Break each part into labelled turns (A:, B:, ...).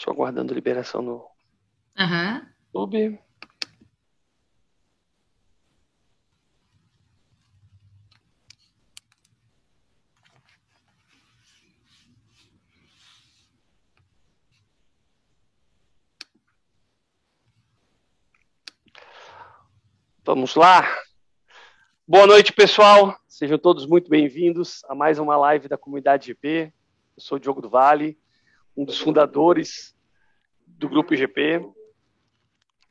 A: Só aguardando liberação no
B: uhum.
A: YouTube. Vamos lá. Boa noite, pessoal. Sejam todos muito bem-vindos a mais uma live da comunidade GP. Eu sou o Diogo do Vale, um dos fundadores do Grupo GP.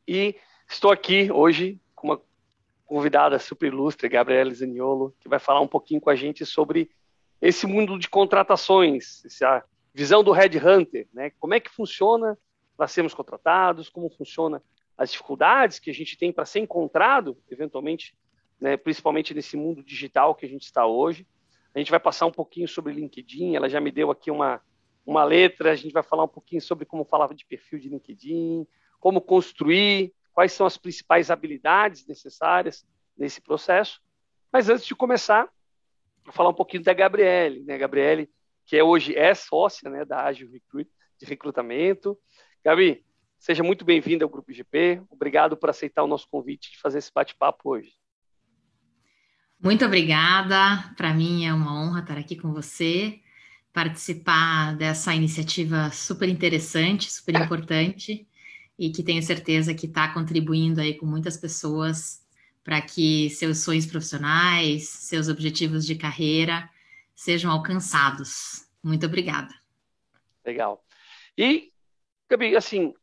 A: E estou aqui hoje com uma convidada super ilustre, Gabriela Zaniolo, que vai falar um pouquinho com a gente sobre esse mundo de contratações, essa visão do Red Hunter, né? Como é que funciona para sermos contratados, como funciona as dificuldades que a gente tem para ser encontrado, eventualmente, né, principalmente nesse mundo digital que a gente está hoje. A gente vai passar um pouquinho sobre LinkedIn, ela já me deu aqui uma, uma letra, a gente vai falar um pouquinho sobre como falava de perfil de LinkedIn, como construir, quais são as principais habilidades necessárias nesse processo. Mas antes de começar, vou falar um pouquinho da Gabriele, né? Gabriele, que é hoje é sócia né, da Agile Recruit, de recrutamento. Gabi, Seja muito bem-vindo ao Grupo GP. Obrigado por aceitar o nosso convite de fazer esse bate-papo hoje.
B: Muito obrigada. Para mim é uma honra estar aqui com você, participar dessa iniciativa super interessante, super importante e que tenho certeza que está contribuindo aí com muitas pessoas para que seus sonhos profissionais, seus objetivos de carreira sejam alcançados. Muito obrigada.
A: Legal. E, Gabi, assim,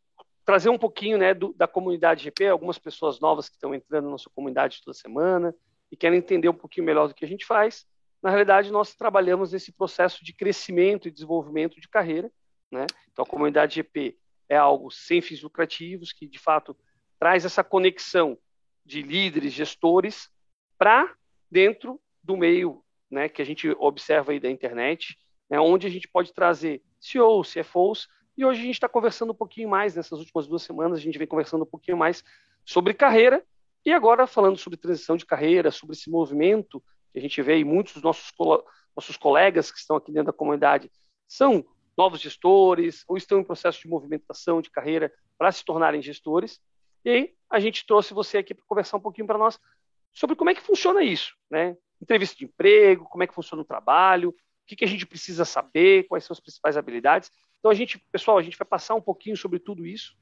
A: trazer um pouquinho né, do, da comunidade GP, algumas pessoas novas que estão entrando na nossa comunidade toda semana e querem entender um pouquinho melhor do que a gente faz. Na realidade, nós trabalhamos nesse processo de crescimento e desenvolvimento de carreira. Né? Então, a comunidade GP é algo sem fins lucrativos, que de fato traz essa conexão de líderes, gestores, para dentro do meio né, que a gente observa aí da internet, né, onde a gente pode trazer CEOs, CFOs e hoje a gente está conversando um pouquinho mais, nessas últimas duas semanas, a gente vem conversando um pouquinho mais sobre carreira, e agora falando sobre transição de carreira, sobre esse movimento a gente vê, e muitos dos nossos, nossos colegas que estão aqui dentro da comunidade são novos gestores, ou estão em processo de movimentação de carreira para se tornarem gestores. E aí a gente trouxe você aqui para conversar um pouquinho para nós sobre como é que funciona isso, né? Entrevista de emprego, como é que funciona o trabalho, o que, que a gente precisa saber, quais são as principais habilidades. Então a gente, pessoal, a gente vai passar um pouquinho sobre tudo isso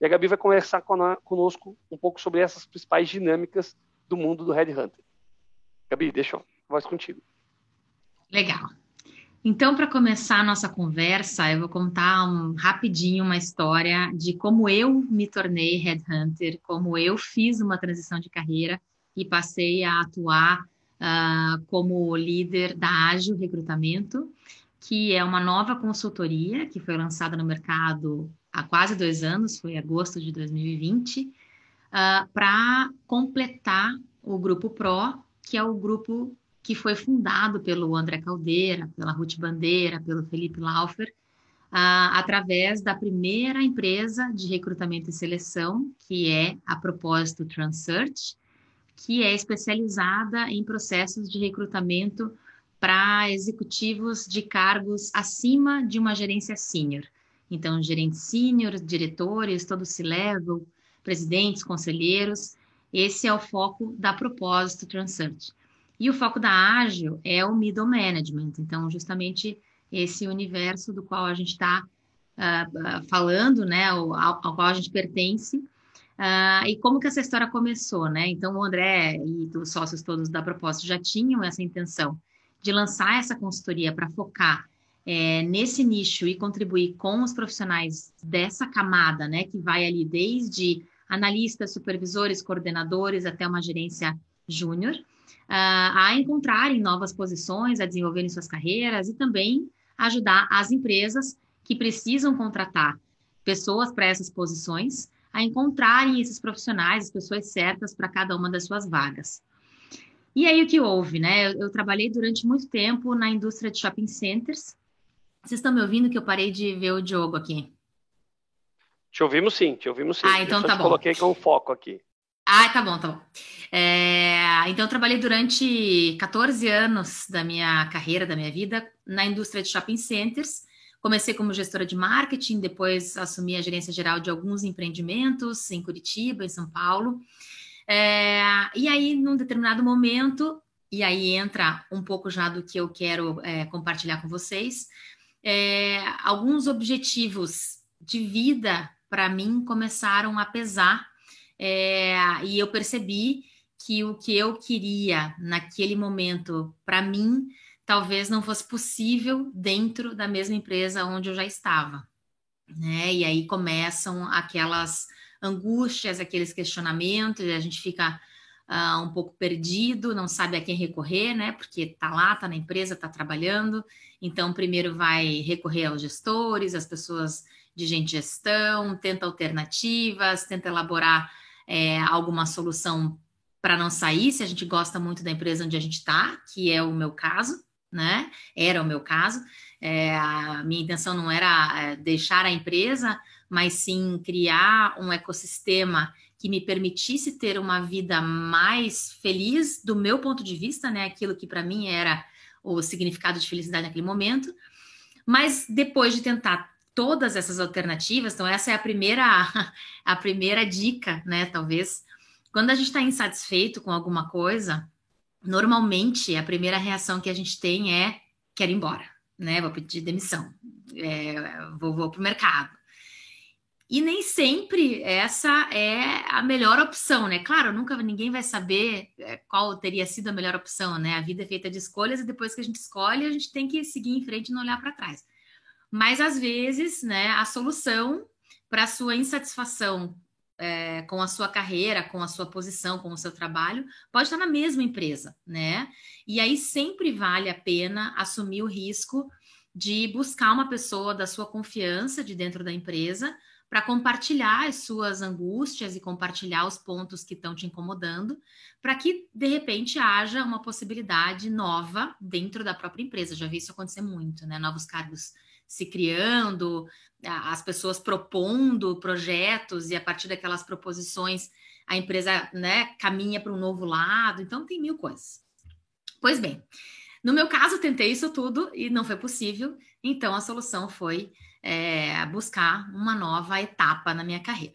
A: e a Gabi vai conversar conosco um pouco sobre essas principais dinâmicas do mundo do Red Hunter. Gabi, deixa a voz contigo.
B: Legal. Então, para começar a nossa conversa, eu vou contar um, rapidinho uma história de como eu me tornei headhunter, como eu fiz uma transição de carreira e passei a atuar uh, como líder da Ágil Recrutamento que é uma nova consultoria que foi lançada no mercado há quase dois anos, foi agosto de 2020, uh, para completar o Grupo Pro, que é o grupo que foi fundado pelo André Caldeira, pela Ruth Bandeira, pelo Felipe Laufer, uh, através da primeira empresa de recrutamento e seleção, que é a Propósito Transearch, que é especializada em processos de recrutamento para executivos de cargos acima de uma gerência sênior. Então, gerentes sênior, diretores, todos se levam, presidentes, conselheiros. Esse é o foco da Propósito Transearch. E o foco da Ágil é o middle management. Então, justamente esse universo do qual a gente está uh, ah, ah, falando, né, ao, ao, qual a gente pertence. Uh, e como que essa história começou, né? Então, o André e os sócios todos da Propósito já tinham essa intenção de lançar essa consultoria para focar é, nesse nicho e contribuir com os profissionais dessa camada, né, que vai ali desde analistas, supervisores, coordenadores até uma gerência júnior, uh, a encontrarem novas posições, a desenvolverem suas carreiras e também ajudar as empresas que precisam contratar pessoas para essas posições a encontrarem esses profissionais, as pessoas certas para cada uma das suas vagas. E aí o que houve, né? Eu, eu, trabalhei durante muito tempo na indústria de shopping centers. Vocês estão me ouvindo que eu parei de ver o Diogo aqui?
A: Te ouvimos sim, te ouvimos sim.
B: Ah, então tá bom.
A: coloquei com foco aqui.
B: Ah, tá bom, tá bom. É, então, eu trabalhei durante 14 anos da minha carreira, da minha vida, na indústria de shopping centers. Comecei como gestora de marketing, depois assumi a gerência geral de alguns empreendimentos em Curitiba, em São Paulo. É, e aí, num determinado momento, e aí entra um pouco já do que eu quero é, compartilhar com vocês, é, alguns objetivos de vida para mim começaram a pesar é, e eu percebi que o que eu queria naquele momento para mim talvez não fosse possível dentro da mesma empresa onde eu já estava, né? E aí começam aquelas angústias, aqueles questionamentos, e a gente fica uh, um pouco perdido, não sabe a quem recorrer, né? Porque tá lá, tá na empresa, tá trabalhando. Então, primeiro vai recorrer aos gestores, às pessoas de gente gestão, tenta alternativas, tenta elaborar é, alguma solução para não sair, se a gente gosta muito da empresa onde a gente está, que é o meu caso, né? Era o meu caso. É, a minha intenção não era é, deixar a empresa, mas sim criar um ecossistema que me permitisse ter uma vida mais feliz do meu ponto de vista, né? Aquilo que para mim era o significado de felicidade naquele momento. Mas depois de tentar todas essas alternativas, então essa é a primeira a primeira dica, né? Talvez quando a gente está insatisfeito com alguma coisa, normalmente a primeira reação que a gente tem é quero ir embora, né? Vou pedir demissão, é, vou, vou para o mercado. E nem sempre essa é a melhor opção, né? Claro, nunca ninguém vai saber é, qual teria sido a melhor opção, né? A vida é feita de escolhas e depois que a gente escolhe, a gente tem que seguir em frente e não olhar para trás. Mas às vezes, né, a solução para a sua insatisfação é, com a sua carreira, com a sua posição, com o seu trabalho, pode estar na mesma empresa, né? E aí sempre vale a pena assumir o risco de buscar uma pessoa da sua confiança de dentro da empresa para compartilhar as suas angústias e compartilhar os pontos que estão te incomodando, para que de repente haja uma possibilidade nova dentro da própria empresa. Já vi isso acontecer muito, né? Novos cargos se criando, as pessoas propondo projetos e a partir daquelas proposições a empresa né, caminha para um novo lado. Então tem mil coisas. Pois bem, no meu caso, tentei isso tudo e não foi possível. Então a solução foi é, buscar uma nova etapa na minha carreira.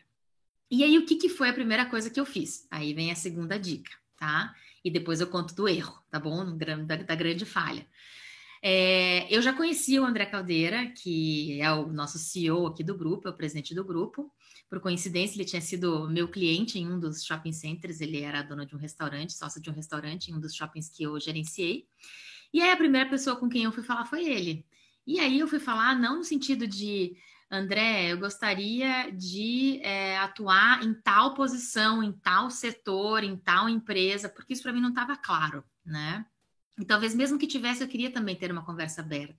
B: E aí, o que, que foi a primeira coisa que eu fiz? Aí vem a segunda dica, tá? E depois eu conto do erro, tá bom? Da, da grande falha. É, eu já conhecia o André Caldeira, que é o nosso CEO aqui do grupo, é o presidente do grupo. Por coincidência, ele tinha sido meu cliente em um dos shopping centers, ele era dono de um restaurante, sócio de um restaurante em um dos shoppings que eu gerenciei. E aí a primeira pessoa com quem eu fui falar foi ele. E aí eu fui falar, não no sentido de, André, eu gostaria de é, atuar em tal posição, em tal setor, em tal empresa, porque isso para mim não estava claro, né? E talvez mesmo que tivesse, eu queria também ter uma conversa aberta.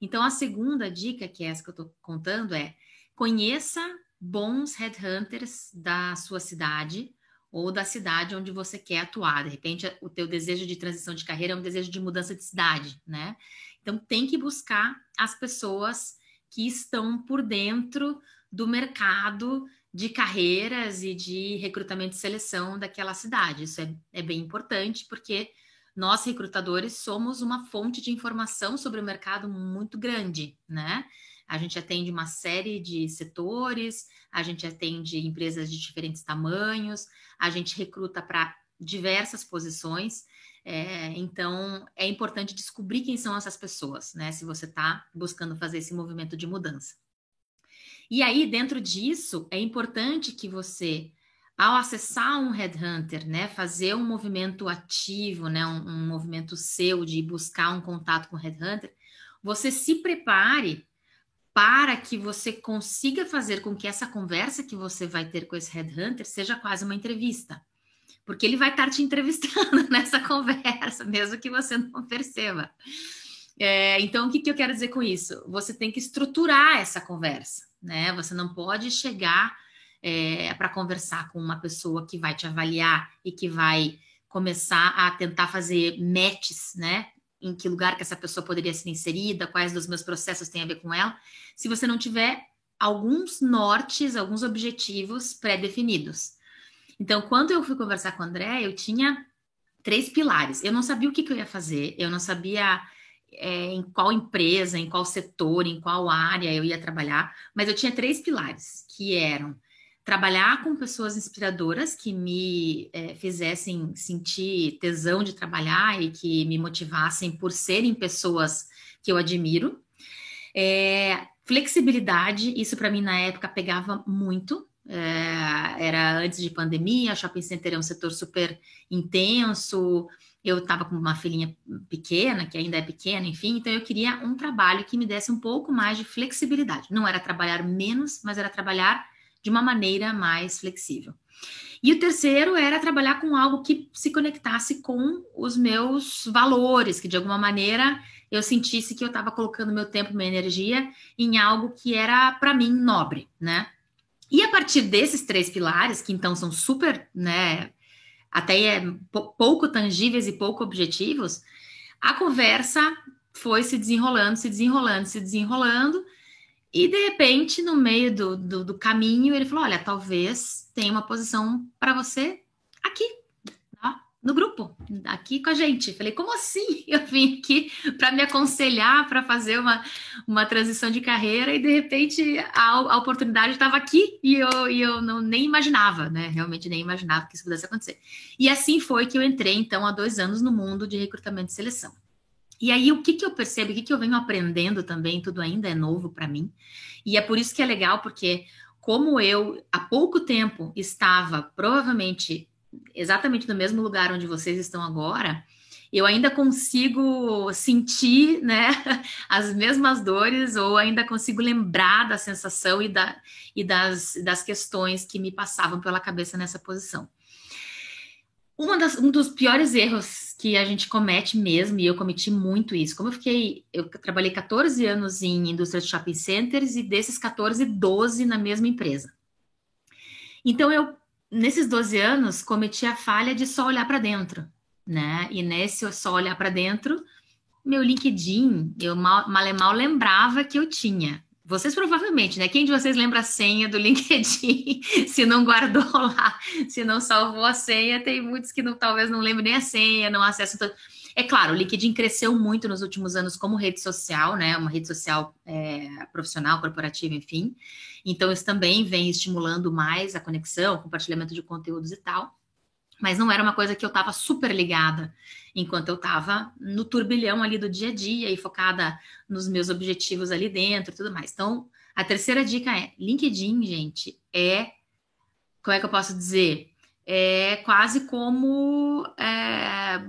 B: Então, a segunda dica, que é essa que eu estou contando, é conheça bons headhunters da sua cidade ou da cidade onde você quer atuar. De repente, o teu desejo de transição de carreira é um desejo de mudança de cidade, né? Então, tem que buscar as pessoas que estão por dentro do mercado de carreiras e de recrutamento e seleção daquela cidade. Isso é, é bem importante, porque nós, recrutadores, somos uma fonte de informação sobre o mercado muito grande, né? A gente atende uma série de setores, a gente atende empresas de diferentes tamanhos, a gente recruta para diversas posições. É, então, é importante descobrir quem são essas pessoas, né? Se você está buscando fazer esse movimento de mudança. E aí, dentro disso, é importante que você, ao acessar um headhunter, né, fazer um movimento ativo, né, um, um movimento seu de buscar um contato com o headhunter, você se prepare para que você consiga fazer com que essa conversa que você vai ter com esse headhunter seja quase uma entrevista porque ele vai estar te entrevistando nessa conversa, mesmo que você não perceba. É, então, o que, que eu quero dizer com isso? Você tem que estruturar essa conversa, né? Você não pode chegar é, para conversar com uma pessoa que vai te avaliar e que vai começar a tentar fazer matches, né? Em que lugar que essa pessoa poderia ser inserida, quais dos meus processos têm a ver com ela, se você não tiver alguns nortes, alguns objetivos pré-definidos. Então, quando eu fui conversar com o André, eu tinha três pilares. Eu não sabia o que, que eu ia fazer, eu não sabia é, em qual empresa, em qual setor, em qual área eu ia trabalhar, mas eu tinha três pilares, que eram trabalhar com pessoas inspiradoras que me é, fizessem sentir tesão de trabalhar e que me motivassem por serem pessoas que eu admiro. É, flexibilidade, isso para mim na época pegava muito. É, era antes de pandemia, shopping center é um setor super intenso, eu estava com uma filhinha pequena, que ainda é pequena, enfim, então eu queria um trabalho que me desse um pouco mais de flexibilidade. Não era trabalhar menos, mas era trabalhar de uma maneira mais flexível. E o terceiro era trabalhar com algo que se conectasse com os meus valores, que de alguma maneira eu sentisse que eu estava colocando meu tempo, minha energia em algo que era para mim nobre, né? E a partir desses três pilares, que então são super, né, até é pouco tangíveis e pouco objetivos, a conversa foi se desenrolando, se desenrolando, se desenrolando, e de repente, no meio do, do, do caminho, ele falou: Olha, talvez tenha uma posição para você aqui, no grupo, aqui com a gente. Falei: Como assim? Eu vim aqui para me aconselhar, para fazer uma, uma transição de carreira, e de repente a, a oportunidade estava aqui e eu, e eu não, nem imaginava, né? Realmente nem imaginava que isso pudesse acontecer. E assim foi que eu entrei, então, há dois anos no mundo de recrutamento e seleção. E aí, o que, que eu percebo, o que, que eu venho aprendendo também, tudo ainda é novo para mim. E é por isso que é legal, porque como eu, há pouco tempo, estava provavelmente exatamente no mesmo lugar onde vocês estão agora, eu ainda consigo sentir né, as mesmas dores, ou ainda consigo lembrar da sensação e, da, e das, das questões que me passavam pela cabeça nessa posição. Das, um dos piores erros que a gente comete mesmo, e eu cometi muito isso, como eu fiquei, eu trabalhei 14 anos em indústria de shopping centers e desses 14, 12 na mesma empresa. Então eu, nesses 12 anos, cometi a falha de só olhar para dentro, né? E nesse só olhar para dentro, meu LinkedIn, eu mal, mal, mal lembrava que eu tinha. Vocês provavelmente, né? Quem de vocês lembra a senha do LinkedIn? se não guardou lá, se não salvou a senha, tem muitos que não, talvez não lembrem nem a senha, não acessam. É claro, o LinkedIn cresceu muito nos últimos anos como rede social, né? Uma rede social é, profissional, corporativa, enfim. Então, isso também vem estimulando mais a conexão, compartilhamento de conteúdos e tal mas não era uma coisa que eu estava super ligada enquanto eu estava no turbilhão ali do dia a dia e focada nos meus objetivos ali dentro e tudo mais. Então, a terceira dica é: LinkedIn, gente, é. Como é que eu posso dizer? É quase como é,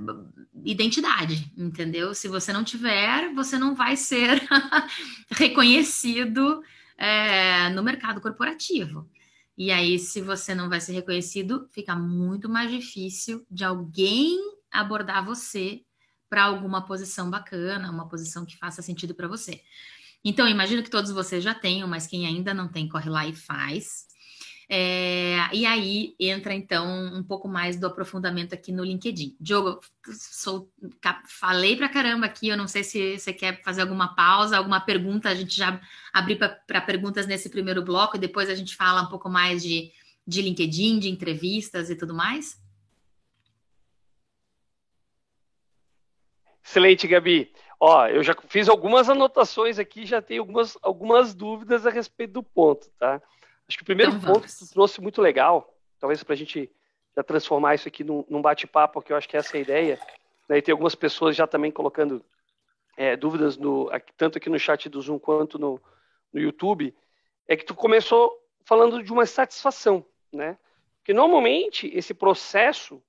B: identidade, entendeu? Se você não tiver, você não vai ser reconhecido é, no mercado corporativo. E aí, se você não vai ser reconhecido, fica muito mais difícil de alguém abordar você para alguma posição bacana, uma posição que faça sentido para você. Então, imagino que todos vocês já tenham, mas quem ainda não tem, corre lá e faz. É, e aí entra então um pouco mais do aprofundamento aqui no LinkedIn. Diogo, sou, falei para caramba aqui, eu não sei se você quer fazer alguma pausa, alguma pergunta, a gente já abrir para perguntas nesse primeiro bloco e depois a gente fala um pouco mais de, de LinkedIn, de entrevistas e tudo mais.
A: Excelente, Gabi. Ó, eu já fiz algumas anotações aqui, já tenho algumas, algumas dúvidas a respeito do ponto, tá? Acho que o primeiro então, ponto que tu trouxe muito legal, talvez para a gente já transformar isso aqui num, num bate-papo, porque eu acho que essa é a ideia, né? e tem algumas pessoas já também colocando é, dúvidas, no, tanto aqui no chat do Zoom quanto no, no YouTube, é que tu começou falando de uma satisfação, né? Porque normalmente esse processo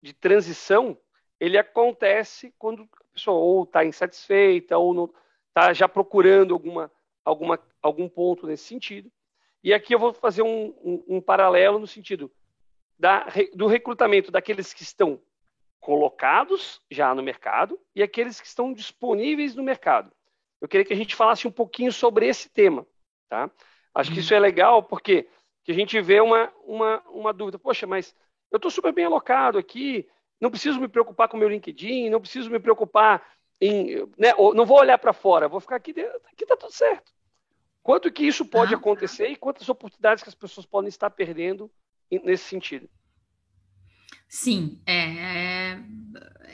A: de transição ele acontece quando a pessoa ou está insatisfeita ou está já procurando alguma, alguma, algum ponto nesse sentido. E aqui eu vou fazer um, um, um paralelo no sentido da, do recrutamento daqueles que estão colocados já no mercado e aqueles que estão disponíveis no mercado. Eu queria que a gente falasse um pouquinho sobre esse tema. Tá? Acho que uhum. isso é legal porque que a gente vê uma, uma, uma dúvida. Poxa, mas eu estou super bem alocado aqui, não preciso me preocupar com o meu LinkedIn, não preciso me preocupar em. Né, não vou olhar para fora, vou ficar aqui dentro, aqui está tudo certo. Quanto que isso pode ah, acontecer e quantas oportunidades que as pessoas podem estar perdendo nesse sentido?
B: Sim, é, é,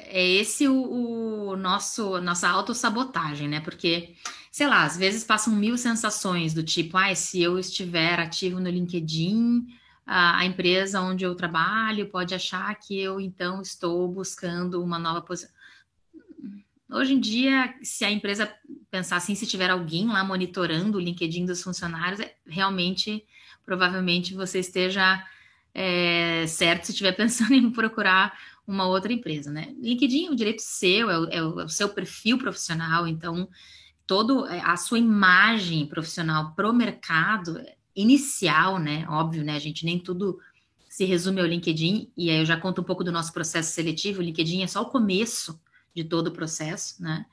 B: é esse o, o nosso nossa autossabotagem, né? Porque, sei lá, às vezes passam mil sensações do tipo, ah, se eu estiver ativo no LinkedIn, a, a empresa onde eu trabalho pode achar que eu então estou buscando uma nova posição. Hoje em dia, se a empresa pensar assim, se tiver alguém lá monitorando o LinkedIn dos funcionários, é, realmente, provavelmente você esteja é, certo se estiver pensando em procurar uma outra empresa, né? LinkedIn é um direito seu, é o, é o seu perfil profissional, então todo é, a sua imagem profissional pro mercado inicial, né? Óbvio, né? A gente nem tudo se resume ao LinkedIn, e aí eu já conto um pouco do nosso processo seletivo. O LinkedIn é só o começo de todo o processo, né?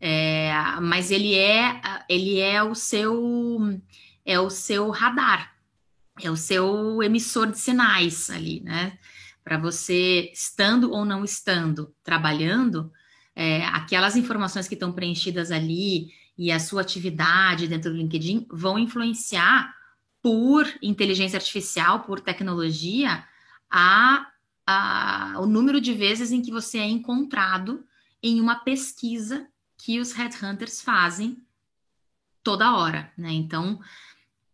B: É, mas ele é ele é o seu é o seu radar, é o seu emissor de sinais ali, né? Para você, estando ou não estando trabalhando, é, aquelas informações que estão preenchidas ali e a sua atividade dentro do LinkedIn vão influenciar por inteligência artificial, por tecnologia, a, a, o número de vezes em que você é encontrado em uma pesquisa que os headhunters fazem toda hora, né? Então,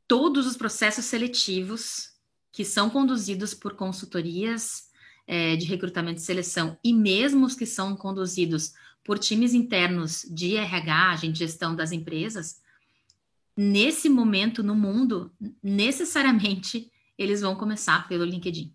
B: todos os processos seletivos que são conduzidos por consultorias é, de recrutamento e seleção, e mesmo os que são conduzidos por times internos de RH, de gestão das empresas, nesse momento no mundo, necessariamente eles vão começar pelo LinkedIn.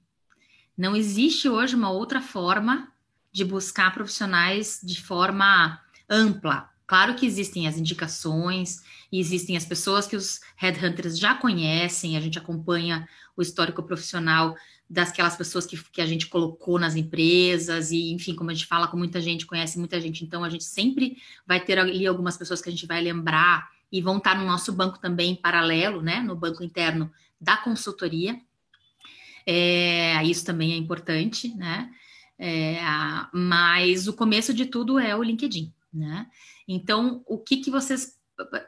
B: Não existe hoje uma outra forma de buscar profissionais de forma ampla. Claro que existem as indicações, existem as pessoas que os headhunters já conhecem, a gente acompanha o histórico profissional daquelas pessoas que, que a gente colocou nas empresas, e enfim, como a gente fala com muita gente, conhece muita gente, então a gente sempre vai ter ali algumas pessoas que a gente vai lembrar e vão estar no nosso banco também em paralelo, né, no banco interno da consultoria. É, isso também é importante, né? É, mas o começo de tudo é o LinkedIn, né? Então, o que, que vocês.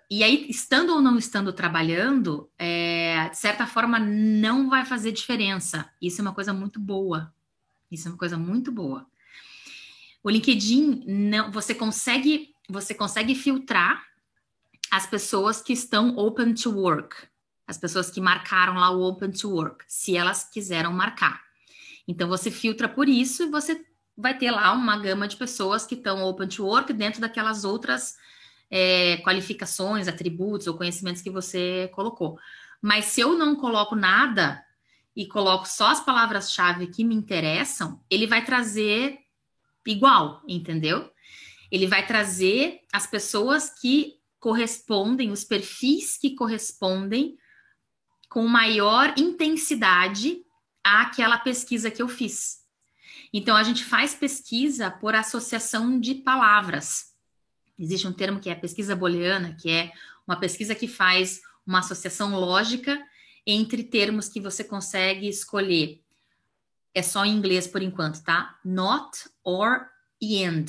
B: E aí, estando ou não estando trabalhando, é, de certa forma, não vai fazer diferença. Isso é uma coisa muito boa. Isso é uma coisa muito boa. O LinkedIn, não, você consegue, você consegue filtrar as pessoas que estão open to work, as pessoas que marcaram lá o open to work, se elas quiseram marcar. Então você filtra por isso e você vai ter lá uma gama de pessoas que estão open to work dentro daquelas outras é, qualificações, atributos ou conhecimentos que você colocou. Mas se eu não coloco nada e coloco só as palavras-chave que me interessam, ele vai trazer igual, entendeu? Ele vai trazer as pessoas que correspondem, os perfis que correspondem com maior intensidade àquela pesquisa que eu fiz. Então, a gente faz pesquisa por associação de palavras. Existe um termo que é pesquisa booleana, que é uma pesquisa que faz uma associação lógica entre termos que você consegue escolher. É só em inglês por enquanto, tá? Not or and.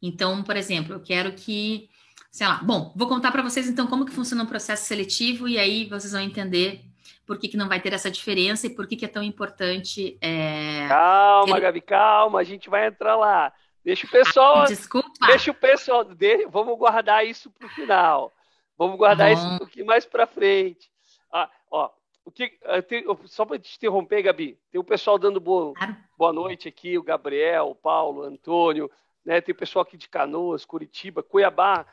B: Então, por exemplo, eu quero que sei lá. Bom, vou contar para vocês então como que funciona o processo seletivo e aí vocês vão entender por que, que não vai ter essa diferença e por que, que é tão importante. É...
A: Calma, Gabi, calma, a gente vai entrar lá. Deixa o pessoal. Ah,
B: desculpa.
A: Deixa o pessoal. De... Vamos guardar isso para o final. Vamos guardar isso um pouquinho mais para frente. Ah, ó, o que, só para te interromper, Gabi, tem o pessoal dando boa, claro. boa noite aqui, o Gabriel, o Paulo, o Antônio, né? Tem o pessoal aqui de Canoas, Curitiba, Cuiabá.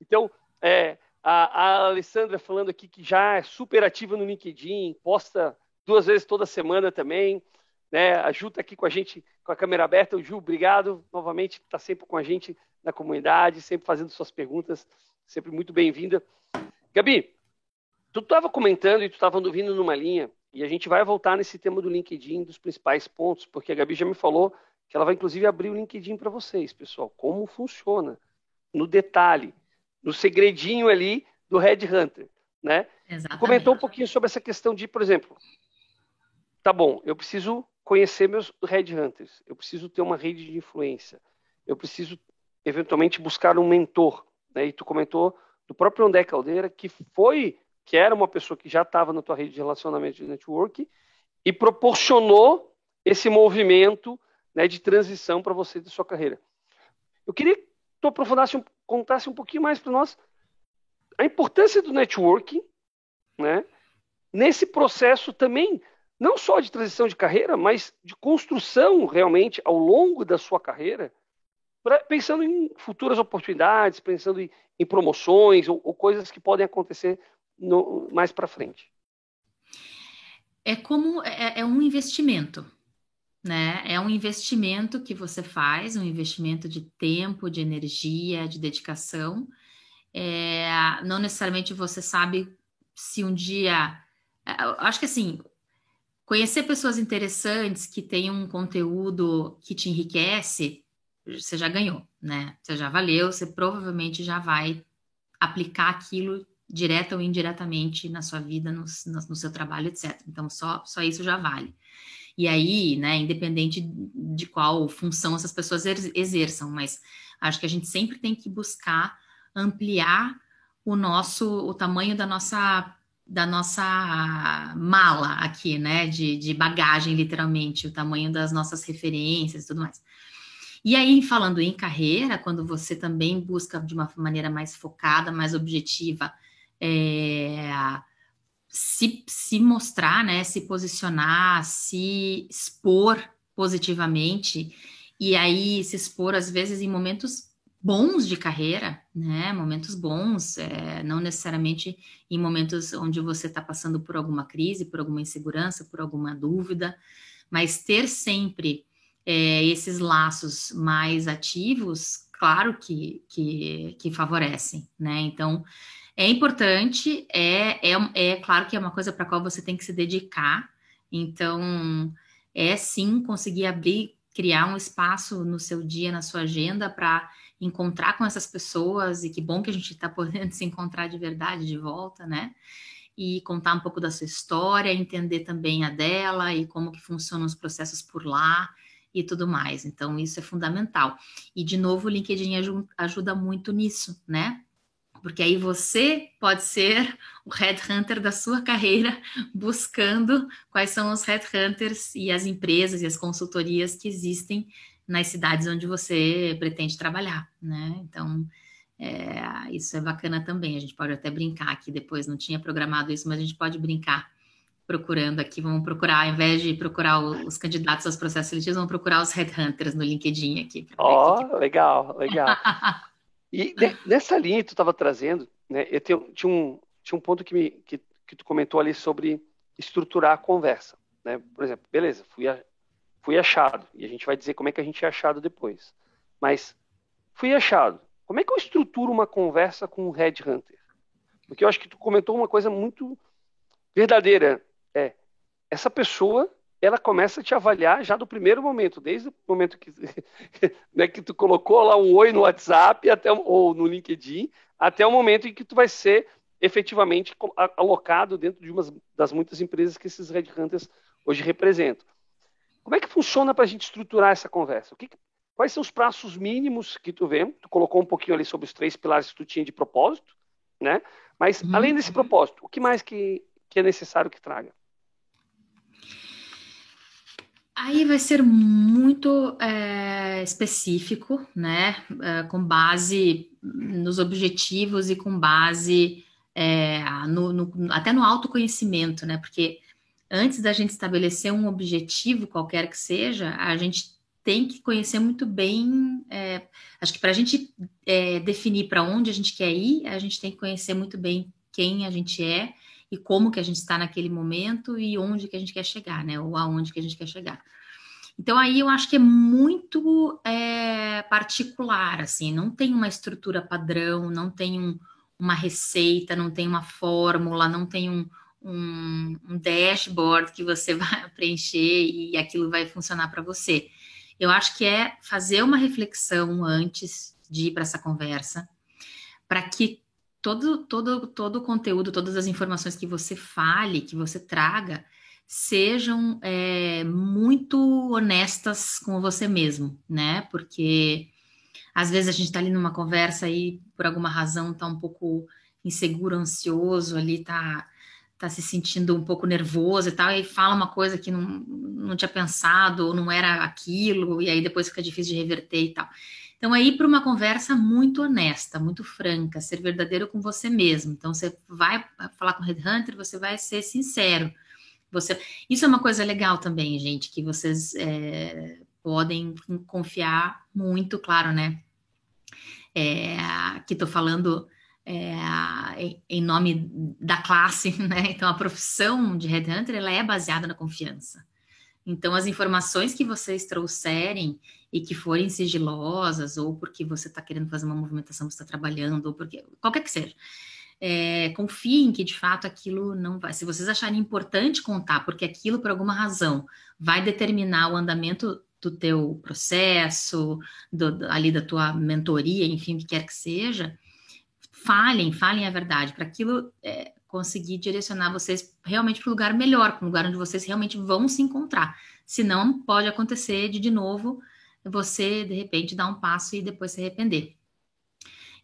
A: Então, é, a, a, Alessandra falando aqui que já é super ativa no LinkedIn, posta duas vezes toda semana também. Né? A Ju está aqui com a gente com a câmera aberta. O Ju, obrigado novamente, está sempre com a gente na comunidade, sempre fazendo suas perguntas, sempre muito bem-vinda. Gabi, tu estava comentando e tu estava ouvindo numa linha, e a gente vai voltar nesse tema do LinkedIn, dos principais pontos, porque a Gabi já me falou que ela vai inclusive abrir o LinkedIn para vocês, pessoal, como funciona, no detalhe no segredinho ali do Red Hunter, né? Exatamente. Comentou um pouquinho sobre essa questão de, por exemplo, tá bom, eu preciso conhecer meus Red Hunters, eu preciso ter uma rede de influência, eu preciso eventualmente buscar um mentor, né? E tu comentou do próprio André Caldeira que foi, que era uma pessoa que já estava na tua rede de relacionamento de network e proporcionou esse movimento né, de transição para você de sua carreira. Eu queria que tu aprofundasse, contasse um pouquinho mais para nós a importância do networking, né, nesse processo também, não só de transição de carreira, mas de construção realmente ao longo da sua carreira, pra, pensando em futuras oportunidades, pensando em, em promoções ou, ou, coisas que podem acontecer no, mais para frente.
B: É como é, é um investimento, né? É um investimento que você faz, um investimento de tempo, de energia, de dedicação. É, não necessariamente você sabe se um dia. É, acho que assim, conhecer pessoas interessantes que têm um conteúdo que te enriquece, você já ganhou, né? Você já valeu, você provavelmente já vai aplicar aquilo direta ou indiretamente na sua vida, no, no, no seu trabalho, etc. Então, só, só isso já vale. E aí, né, independente de qual função essas pessoas exerçam, mas acho que a gente sempre tem que buscar ampliar o nosso, o tamanho da nossa da nossa mala aqui, né, de, de bagagem, literalmente, o tamanho das nossas referências e tudo mais. E aí, falando em carreira, quando você também busca de uma maneira mais focada, mais objetiva, é, se, se mostrar, né, se posicionar, se expor positivamente, e aí se expor, às vezes, em momentos bons de carreira, né? Momentos bons, é, não necessariamente em momentos onde você está passando por alguma crise, por alguma insegurança, por alguma dúvida, mas ter sempre é, esses laços mais ativos, claro que, que, que favorecem, né? Então, é importante, é, é, é claro que é uma coisa para a qual você tem que se dedicar. Então, é sim conseguir abrir, criar um espaço no seu dia, na sua agenda, para encontrar com essas pessoas. E que bom que a gente está podendo se encontrar de verdade de volta, né? E contar um pouco da sua história, entender também a dela e como que funcionam os processos por lá e tudo mais. Então, isso é fundamental. E, de novo, o LinkedIn ajuda muito nisso, né? porque aí você pode ser o headhunter da sua carreira, buscando quais são os headhunters e as empresas e as consultorias que existem nas cidades onde você pretende trabalhar, né? Então, é, isso é bacana também. A gente pode até brincar aqui depois, não tinha programado isso, mas a gente pode brincar procurando aqui. Vamos procurar, ao invés de procurar os candidatos aos processos seletivos, vamos procurar os headhunters no LinkedIn aqui.
A: Ó, oh, legal, legal. E nessa linha que tu estava trazendo, né, eu tenho, tinha, um, tinha um ponto que, me, que, que tu comentou ali sobre estruturar a conversa. Né? Por exemplo, beleza, fui, a, fui achado, e a gente vai dizer como é que a gente é achado depois. Mas fui achado. Como é que eu estruturo uma conversa com um headhunter? Porque eu acho que tu comentou uma coisa muito verdadeira. É, essa pessoa ela começa a te avaliar já do primeiro momento, desde o momento que, né, que tu colocou lá um oi no WhatsApp até, ou no LinkedIn, até o momento em que tu vai ser efetivamente alocado dentro de uma das muitas empresas que esses Red Hunters hoje representam. Como é que funciona para a gente estruturar essa conversa? Que, quais são os prazos mínimos que tu vê? Tu colocou um pouquinho ali sobre os três pilares que tu tinha de propósito, né? Mas uhum. além desse propósito, o que mais que, que é necessário que traga?
B: Aí vai ser muito é, específico, né? É, com base nos objetivos e com base é, no, no, até no autoconhecimento, né? Porque antes da gente estabelecer um objetivo, qualquer que seja, a gente tem que conhecer muito bem. É, acho que para a gente é, definir para onde a gente quer ir, a gente tem que conhecer muito bem quem a gente é e como que a gente está naquele momento e onde que a gente quer chegar, né? Ou aonde que a gente quer chegar. Então aí eu acho que é muito é, particular, assim, não tem uma estrutura padrão, não tem um, uma receita, não tem uma fórmula, não tem um, um, um dashboard que você vai preencher e aquilo vai funcionar para você. Eu acho que é fazer uma reflexão antes de ir para essa conversa, para que todo, todo, todo o conteúdo, todas as informações que você fale, que você traga, sejam é, muito honestas com você mesmo, né? Porque às vezes a gente está ali numa conversa e por alguma razão está um pouco inseguro, ansioso ali, tá tá se sentindo um pouco nervoso e tal, e fala uma coisa que não, não tinha pensado, ou não era aquilo, e aí depois fica difícil de reverter e tal. Então, é ir para uma conversa muito honesta, muito franca, ser verdadeiro com você mesmo. Então, você vai falar com o Headhunter, você vai ser sincero. Você... Isso é uma coisa legal também, gente, que vocês é, podem confiar muito, claro, né? É, que estou falando é, em nome da classe, né? Então, a profissão de Headhunter, ela é baseada na confiança. Então, as informações que vocês trouxerem e que forem sigilosas, ou porque você está querendo fazer uma movimentação, você está trabalhando, ou porque qualquer que seja, é, confiem que de fato aquilo não vai. Se vocês acharem importante contar, porque aquilo por alguma razão vai determinar o andamento do teu processo, do, ali da tua mentoria, enfim, o que quer que seja, falem, falem a verdade, para aquilo é, conseguir direcionar vocês realmente para o lugar melhor, para um lugar onde vocês realmente vão se encontrar. Senão, pode acontecer de, de novo, você, de repente, dar um passo e depois se arrepender.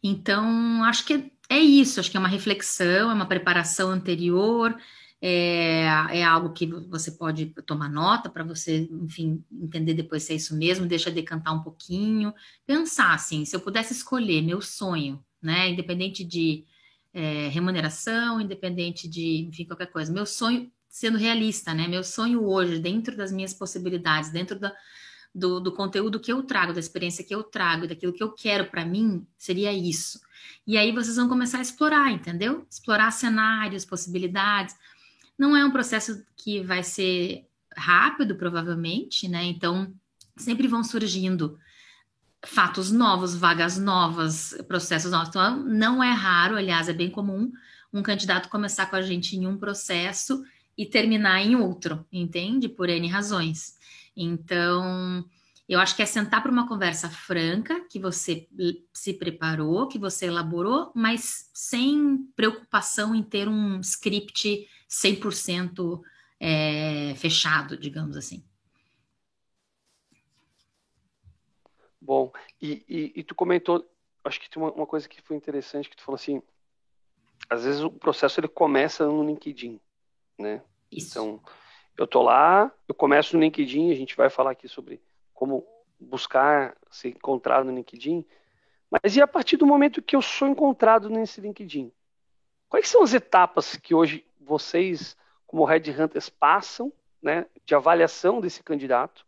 B: Então, acho que é isso, acho que é uma reflexão, é uma preparação anterior, é, é algo que você pode tomar nota para você, enfim, entender depois se é isso mesmo, deixa decantar um pouquinho, pensar assim, se eu pudesse escolher meu sonho, né, independente de é, remuneração, independente de, enfim, qualquer coisa, meu sonho, sendo realista, né, meu sonho hoje, dentro das minhas possibilidades, dentro da, do, do conteúdo que eu trago, da experiência que eu trago, daquilo que eu quero para mim, seria isso. E aí vocês vão começar a explorar, entendeu? Explorar cenários, possibilidades. Não é um processo que vai ser rápido, provavelmente, né? Então, sempre vão surgindo fatos novos, vagas novas, processos novos. Então, não é raro, aliás, é bem comum um candidato começar com a gente em um processo e terminar em outro, entende? Por N razões. Então, eu acho que é sentar para uma conversa franca, que você se preparou, que você elaborou, mas sem preocupação em ter um script 100% é, fechado, digamos assim.
A: Bom, e, e, e tu comentou, acho que tem uma, uma, coisa que foi interessante, que tu falou assim, às vezes o processo ele começa no LinkedIn, né?
B: Isso.
A: Então, eu tô lá, eu começo no LinkedIn, a gente vai falar aqui sobre como buscar ser encontrado no LinkedIn, mas e a partir do momento que eu sou encontrado nesse LinkedIn? Quais são as etapas que hoje vocês, como Red Hunters, passam né, de avaliação desse candidato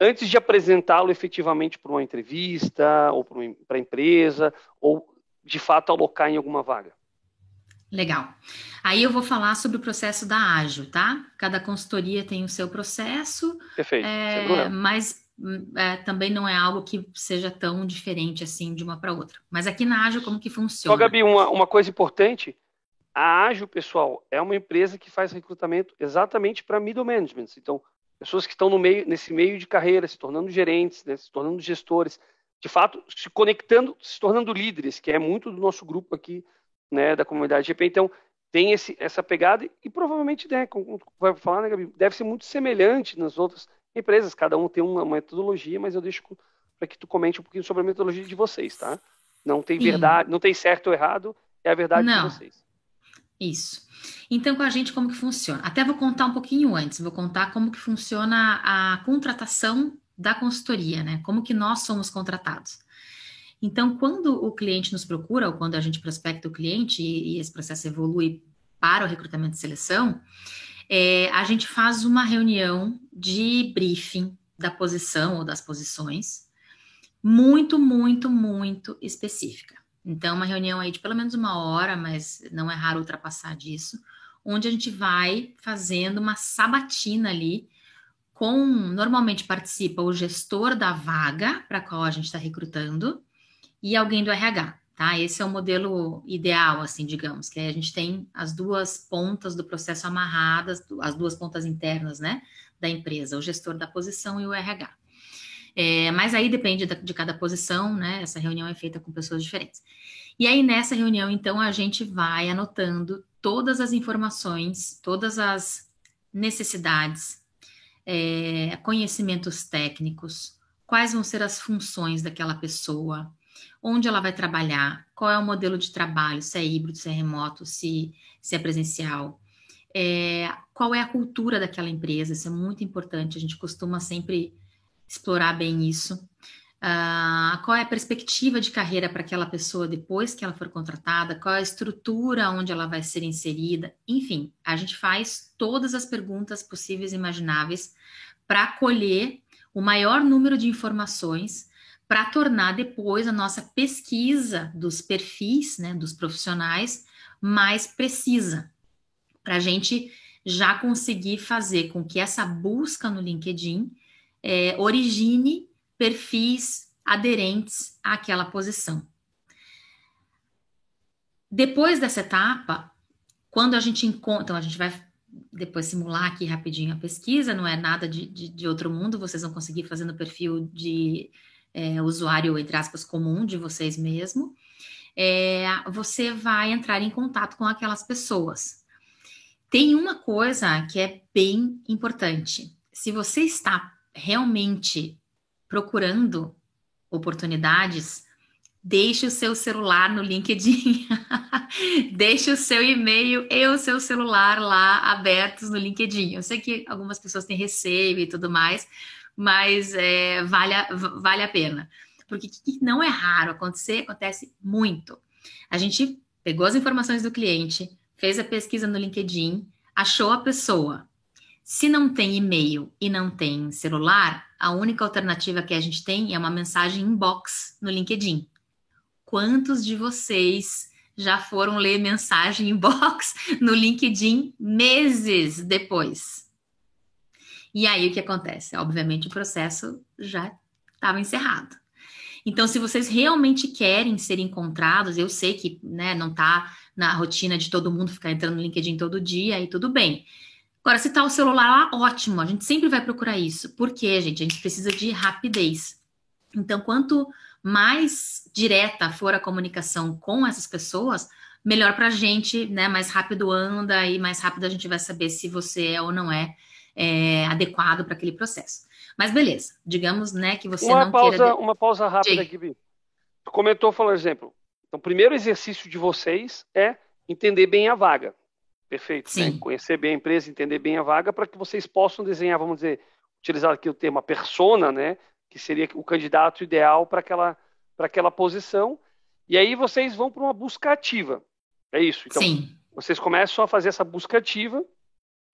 A: antes de apresentá-lo efetivamente para uma entrevista ou para a empresa ou de fato alocar em alguma vaga?
B: Legal. Aí eu vou falar sobre o processo da Ágil, tá? Cada consultoria tem o seu processo.
A: Perfeito.
B: É, mas hum, é, também não é algo que seja tão diferente assim de uma para outra. Mas aqui na Ágil, como que funciona?
A: Só, Gabi, uma, uma coisa importante. A Ágil, pessoal, é uma empresa que faz recrutamento exatamente para middle management. Então, pessoas que estão no meio, nesse meio de carreira, se tornando gerentes, né, se tornando gestores, de fato, se conectando, se tornando líderes, que é muito do nosso grupo aqui né, da comunidade GP. Então, tem esse, essa pegada e provavelmente, né, como vai falar, né, Gabi, deve ser muito semelhante nas outras empresas. Cada um tem uma metodologia, mas eu deixo para que tu comente um pouquinho sobre a metodologia de vocês, tá? Não tem verdade, Sim. não tem certo ou errado, é a verdade não. de vocês.
B: Isso. Então, com a gente, como que funciona? Até vou contar um pouquinho antes, vou contar como que funciona a contratação da consultoria, né? Como que nós somos contratados. Então, quando o cliente nos procura, ou quando a gente prospecta o cliente e, esse processo evolui para o recrutamento e seleção, é, a gente faz uma reunião de briefing da posição ou das posições, muito, muito, muito específica. Então, uma reunião aí de pelo menos uma hora, mas não é raro ultrapassar disso, onde a gente vai fazendo uma sabatina ali com, normalmente participa o gestor da vaga para qual a gente está recrutando, e alguém do RH, tá? Esse é o modelo ideal, assim, digamos, que a gente tem as duas pontas do processo amarradas, as duas pontas internas, né, da empresa, o gestor da posição e o RH. É, mas aí depende de cada posição, né? Essa reunião é feita com pessoas diferentes. E aí, nessa reunião, então, a gente vai anotando todas as informações, todas as necessidades, é, conhecimentos técnicos, quais vão ser as funções daquela pessoa, onde ela vai trabalhar, qual é o modelo de trabalho, se é híbrido, se é remoto, se, se é presencial, é, qual é a cultura daquela empresa, isso é muito importante, a gente costuma sempre explorar bem isso. Uh, qual é a perspectiva de carreira para aquela pessoa depois que ela for contratada, qual é a estrutura onde ela vai ser inserida, enfim, a gente faz todas as perguntas possíveis e imagináveis para colher o maior número de informações para tornar depois a nossa pesquisa dos perfis, né, dos profissionais, mais precisa, para a gente já conseguir fazer com que essa busca no LinkedIn é, origine perfis aderentes àquela posição. Depois dessa etapa, quando a gente encontra, então a gente vai depois simular aqui rapidinho a pesquisa, não é nada de, de, de outro mundo, vocês vão conseguir fazer no perfil de é, usuário, entre aspas, comum de vocês mesmo. É, você vai entrar em contato com aquelas pessoas. Tem uma coisa que é bem importante. Se você está realmente procurando oportunidades, deixe o seu celular no LinkedIn, deixe o seu e-mail e o seu celular lá abertos no LinkedIn. Eu sei que algumas pessoas têm receio e tudo mais, mas é, vale, a, vale a pena. Porque que não é raro acontecer, acontece muito. A gente pegou as informações do cliente, fez a pesquisa no LinkedIn, achou a pessoa. Se não tem e-mail e não tem celular, a única alternativa que a gente tem é uma mensagem inbox no LinkedIn. Quantos de vocês já foram ler mensagem inbox no LinkedIn meses depois? E aí o que acontece? Obviamente o processo já estava encerrado. Então, se vocês realmente querem ser encontrados, eu sei que né, não está na rotina de todo mundo ficar entrando no LinkedIn todo dia e tudo bem. Agora, se está o celular lá, ótimo, a gente sempre vai procurar isso. Por quê, gente? A gente precisa de rapidez. Então, quanto mais direta for a comunicação com essas pessoas, melhor para a gente, né? Mais rápido anda e mais rápido a gente vai saber se você é ou não é, é adequado para aquele processo. Mas beleza, digamos, né, que você
A: uma
B: não
A: pausa,
B: queira...
A: Uma pausa rápida aqui, Vi. Tu comentou, falou exemplo. Então, o primeiro exercício de vocês é entender bem a vaga. Perfeito. Né? Conhecer bem a empresa, entender bem a vaga, para que vocês possam desenhar, vamos dizer, utilizar aqui o termo persona, né? Que seria o candidato ideal para aquela, aquela posição. E aí vocês vão para uma busca ativa. É isso. Então,
B: Sim.
A: vocês começam a fazer essa busca ativa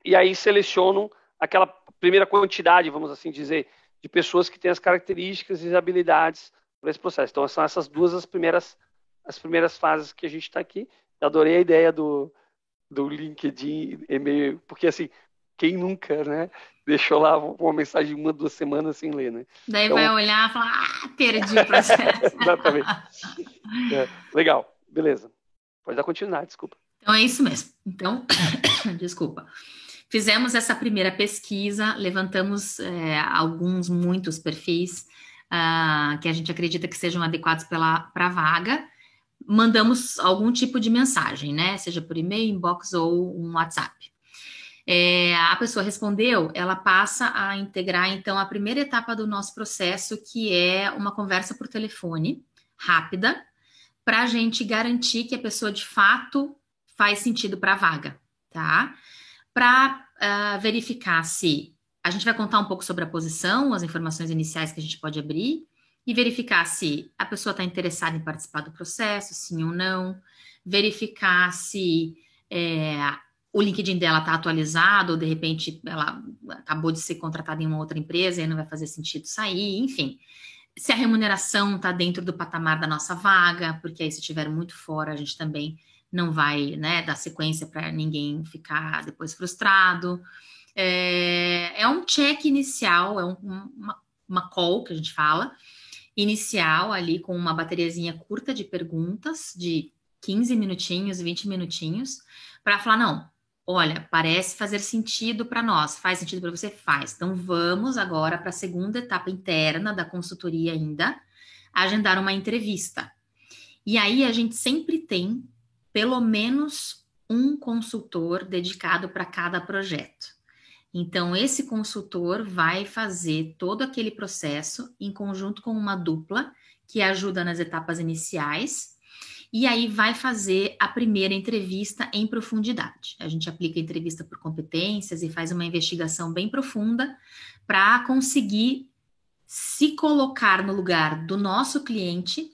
A: e aí selecionam aquela primeira quantidade, vamos assim dizer, de pessoas que têm as características e habilidades para esse processo. Então, são essas duas as primeiras, as primeiras fases que a gente está aqui. Eu adorei a ideia do, do LinkedIn, e-mail, porque assim, quem nunca, né? Deixou lá uma mensagem uma, duas semanas sem ler, né?
B: Daí então... vai olhar e falar, ah, perdi o processo.
A: Exatamente. É, legal, beleza. Pode dar continuidade, desculpa.
B: Então é isso mesmo. Então, desculpa. Fizemos essa primeira pesquisa, levantamos é, alguns, muitos perfis uh, que a gente acredita que sejam adequados para a vaga. Mandamos algum tipo de mensagem, né? Seja por e-mail, inbox ou um WhatsApp. É, a pessoa respondeu, ela passa a integrar então a primeira etapa do nosso processo, que é uma conversa por telefone rápida, para a gente garantir que a pessoa de fato faz sentido para a vaga, tá? para uh, ah, verificar se a gente vai contar um pouco sobre a posição, as informações iniciais que a gente pode abrir, e verificar se a pessoa está interessada em participar do processo, sim ou não, verificar se é, o LinkedIn dela está atualizado, ou de repente ela acabou de ser contratada em uma outra empresa e não vai fazer sentido sair, enfim. Se a remuneração está dentro do patamar da nossa vaga, porque aí se estiver muito fora, a gente também não vai né, dar sequência para ninguém ficar depois frustrado. É, é um check inicial, é um, uma, uma call que a gente fala, inicial ali com uma bateriazinha curta de perguntas, de 15 minutinhos, 20 minutinhos, para falar, não, olha, parece fazer sentido para nós, faz sentido para você? Faz. Então vamos agora para a segunda etapa interna da consultoria ainda, agendar uma entrevista. E aí a gente sempre tem pelo menos um consultor dedicado para cada projeto. Então, esse consultor vai fazer todo aquele processo em conjunto com uma dupla que ajuda nas etapas iniciais. e aí vai fazer a primeira entrevista em profundidade. A gente aplica a entrevista por competências e faz uma investigação bem profunda para conseguir se colocar no lugar do nosso cliente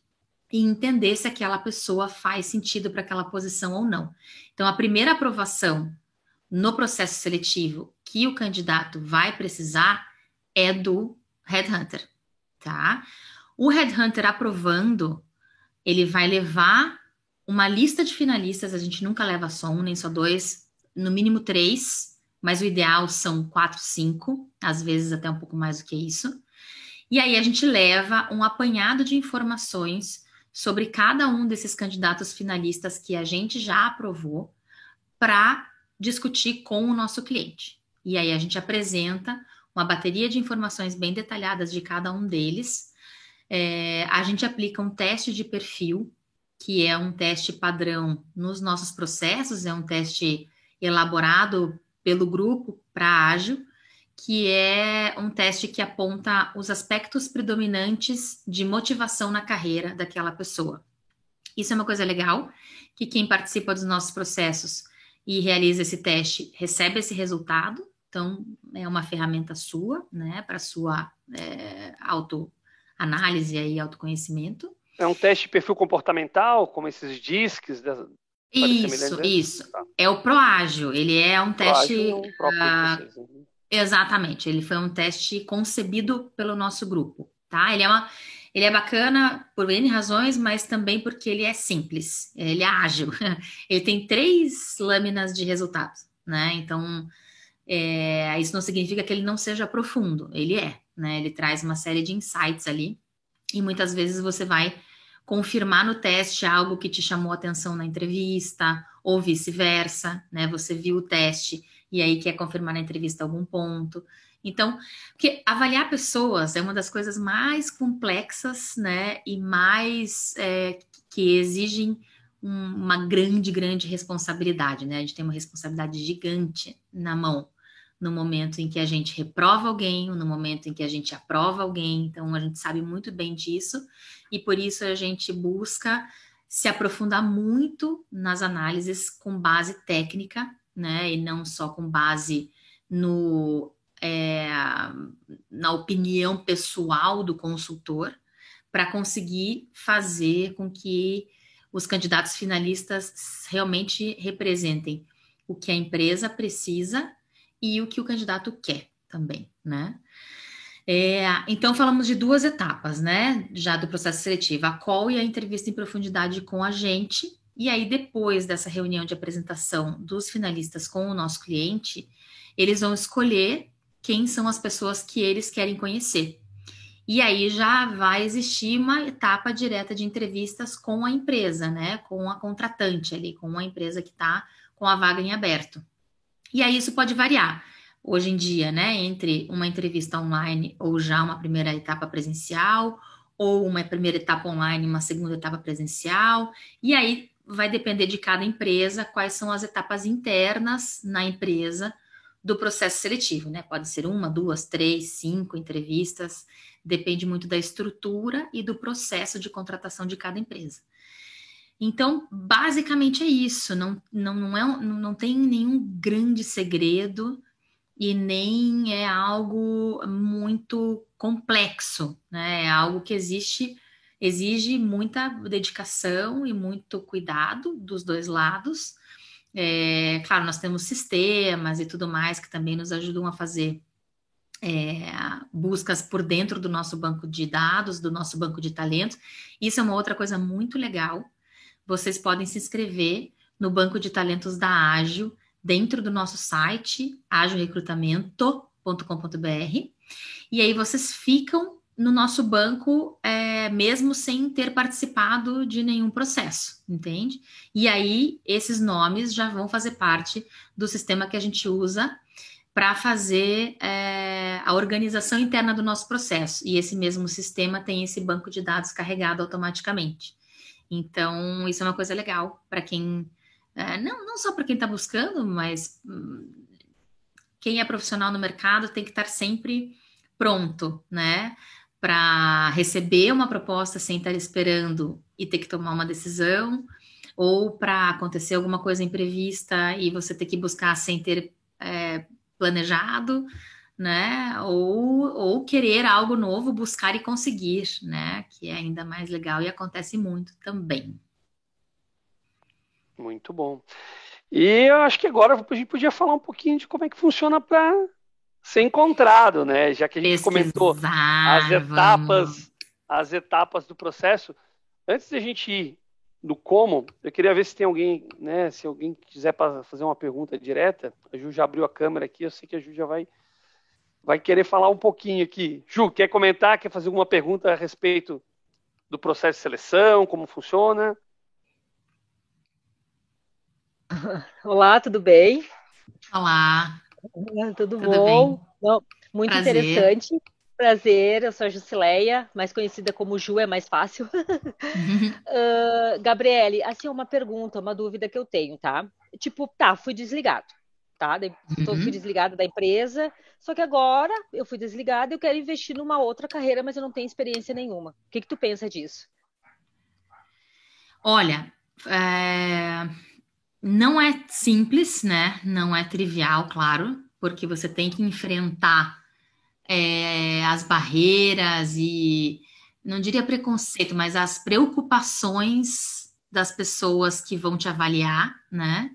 B: e entender se aquela pessoa faz sentido para aquela posição ou não. Então, a primeira aprovação no processo seletivo que o candidato vai precisar é do headhunter, tá? O headhunter aprovando, ele vai levar uma lista de finalistas, a gente nunca leva só um, nem só dois, no mínimo três, mas o ideal são quatro, cinco, às vezes até um pouco mais do que isso. E aí a gente leva um apanhado de informações sobre cada um desses candidatos finalistas que a gente já aprovou para discutir com o nosso cliente. E aí a gente apresenta uma bateria de informações bem detalhadas de cada um deles. É, a gente aplica um teste de perfil, que é um teste padrão nos nossos processos, é um teste elaborado pelo grupo para ágil, que é um teste que aponta os aspectos predominantes de motivação na carreira daquela pessoa. Isso é uma coisa legal, que quem participa dos nossos processos e realiza esse teste recebe esse resultado. Então, é uma ferramenta sua, né, para sua é, autoanálise e autoconhecimento.
A: É um teste de perfil comportamental, como esses DISCs? Da...
B: Isso, isso. Tá. É o Proágil. Ele é um teste. Uh, Exatamente, ele foi um teste concebido pelo nosso grupo, tá? Ele é uma, ele é bacana por N razões, mas também porque ele é simples, ele é ágil. Ele tem três lâminas de resultados, né? Então, é, isso não significa que ele não seja profundo, ele é, né? Ele traz uma série de insights ali, e muitas vezes você vai confirmar no teste algo que te chamou atenção na entrevista, ou vice-versa, né? Você viu o teste e aí quer confirmar na entrevista algum ponto. Então, porque avaliar pessoas é uma das coisas mais complexas, né, e mais é, que exigem um, uma grande, grande responsabilidade, né? A gente tem uma responsabilidade gigante na mão no momento em que a gente reprova alguém, no momento em que a gente aprova alguém. Então, a gente sabe muito bem disso e por isso a gente busca se aprofundar muito nas análises com base técnica né? E não só com base no, é, na opinião pessoal do consultor, para conseguir fazer com que os candidatos finalistas realmente representem o que a empresa precisa e o que o candidato quer também, né? É, então, falamos de duas etapas, né? Já do processo seletivo, a call e a entrevista em profundidade com a gente, e aí, depois dessa reunião de apresentação dos finalistas com o nosso cliente, eles vão escolher quem são as pessoas que eles querem conhecer. E aí já vai existir uma etapa direta de entrevistas com a empresa, né? Com a contratante ali, com a empresa que está com a vaga em aberto. E aí isso pode variar hoje em dia, né? Entre uma entrevista online ou já uma primeira etapa presencial, ou uma primeira etapa online, uma segunda etapa presencial. E aí vai depender de cada empresa quais são as etapas internas na empresa do processo seletivo, né? Pode ser uma, duas, três, cinco entrevistas, depende muito da estrutura e do processo de contratação de cada empresa. Então, basicamente é isso, não, não, não, é, não tem nenhum grande segredo e nem é algo muito complexo, né? É algo que existe exige muita dedicação e muito cuidado dos dois lados. É, claro, nós temos sistemas e tudo mais que também nos ajudam a fazer é, buscas por dentro do nosso banco de dados, do nosso banco de talentos. Isso é uma outra coisa muito legal. Vocês podem se inscrever no banco de talentos da Ágil dentro do nosso site, agilrecrutamento.com.br. E aí vocês ficam no nosso banco, é, mesmo sem ter participado de nenhum processo, entende? E aí, esses nomes já vão fazer parte do sistema que a gente usa para fazer é, a organização interna do nosso processo. E esse mesmo sistema tem esse banco de dados carregado automaticamente. Então, isso é uma coisa legal para quem. É, não, não só para quem está buscando, mas hum, quem é profissional no mercado tem que estar sempre pronto, né? Para receber uma proposta sem estar esperando e ter que tomar uma decisão, ou para acontecer alguma coisa imprevista e você ter que buscar sem ter é, planejado, né? Ou, ou querer algo novo, buscar e conseguir, né? Que é ainda mais legal e acontece muito também.
A: Muito bom. E eu acho que agora a gente podia falar um pouquinho de como é que funciona para ser encontrado, né? Já que a gente comentou as etapas, as etapas do processo. Antes de a gente ir no como, eu queria ver se tem alguém, né? Se alguém quiser fazer uma pergunta direta, a Ju já abriu a câmera aqui, eu sei que a Ju já vai vai querer falar um pouquinho aqui. Ju, quer comentar, quer fazer alguma pergunta a respeito do processo de seleção, como funciona?
C: Olá, tudo bem?
B: Olá.
C: Tudo, tudo bom? Não, muito Prazer. interessante. Prazer, eu sou a Jusileia, mais conhecida como Ju, é mais fácil. uh, Gabriele, assim, uma pergunta, uma dúvida que eu tenho, tá? Tipo, tá, fui desligado, tá? Estou uhum. fui desligada da empresa, só que agora eu fui desligada e eu quero investir numa outra carreira, mas eu não tenho experiência nenhuma. O que, que tu pensa disso?
B: Olha, é não é simples, né? Não é trivial, claro, porque você tem que enfrentar é, as barreiras e não diria preconceito, mas as preocupações das pessoas que vão te avaliar, né?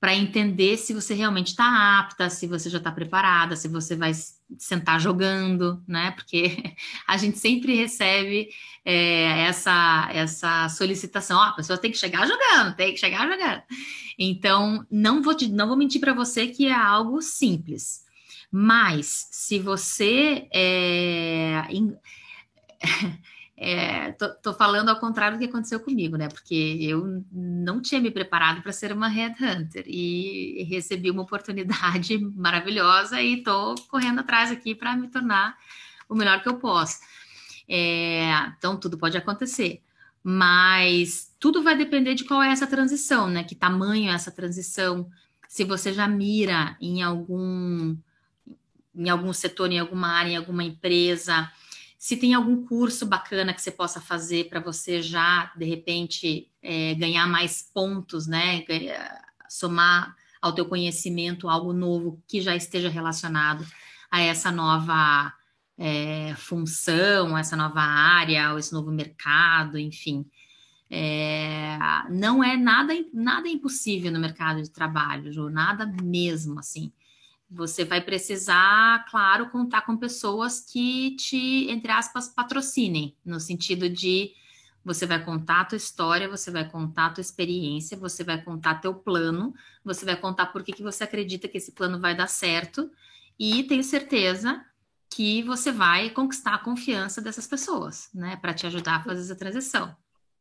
B: para entender se você realmente está apta, se você já está preparada, se você vai sentar jogando, né? Porque a gente sempre recebe é, essa, essa solicitação, ó, a pessoa tem que chegar jogando, tem que chegar jogando. Então, não vou, te, não vou mentir para você que é algo simples. Mas, se você é, É, tô, tô, falando ao contrário do que aconteceu comigo, né? Porque eu não tinha me preparado para ser uma headhunter e recebi uma oportunidade maravilhosa e tô correndo atrás aqui para me tornar o melhor que eu posso. É, então, tudo pode acontecer, mas tudo vai depender de qual é essa transição, né? Que tamanho é essa transição? Se você já mira em algum em algum setor, em alguma área, em alguma empresa se tem algum curso bacana que você possa fazer para você já, de repente, é, ganhar mais pontos, né? somar ao teu conhecimento algo novo que já esteja relacionado a essa nova é, função, essa nova área, esse novo mercado, enfim. É, não é nada, nada impossível no mercado de trabalho, nada mesmo, assim. Você vai precisar, claro, contar com pessoas que te, entre aspas, patrocinem, no sentido de você vai contar a tua história, você vai contar a tua experiência, você vai contar teu plano, você vai contar por que, que você acredita que esse plano vai dar certo, e tenho certeza que você vai conquistar a confiança dessas pessoas, né, para te ajudar a fazer essa transição.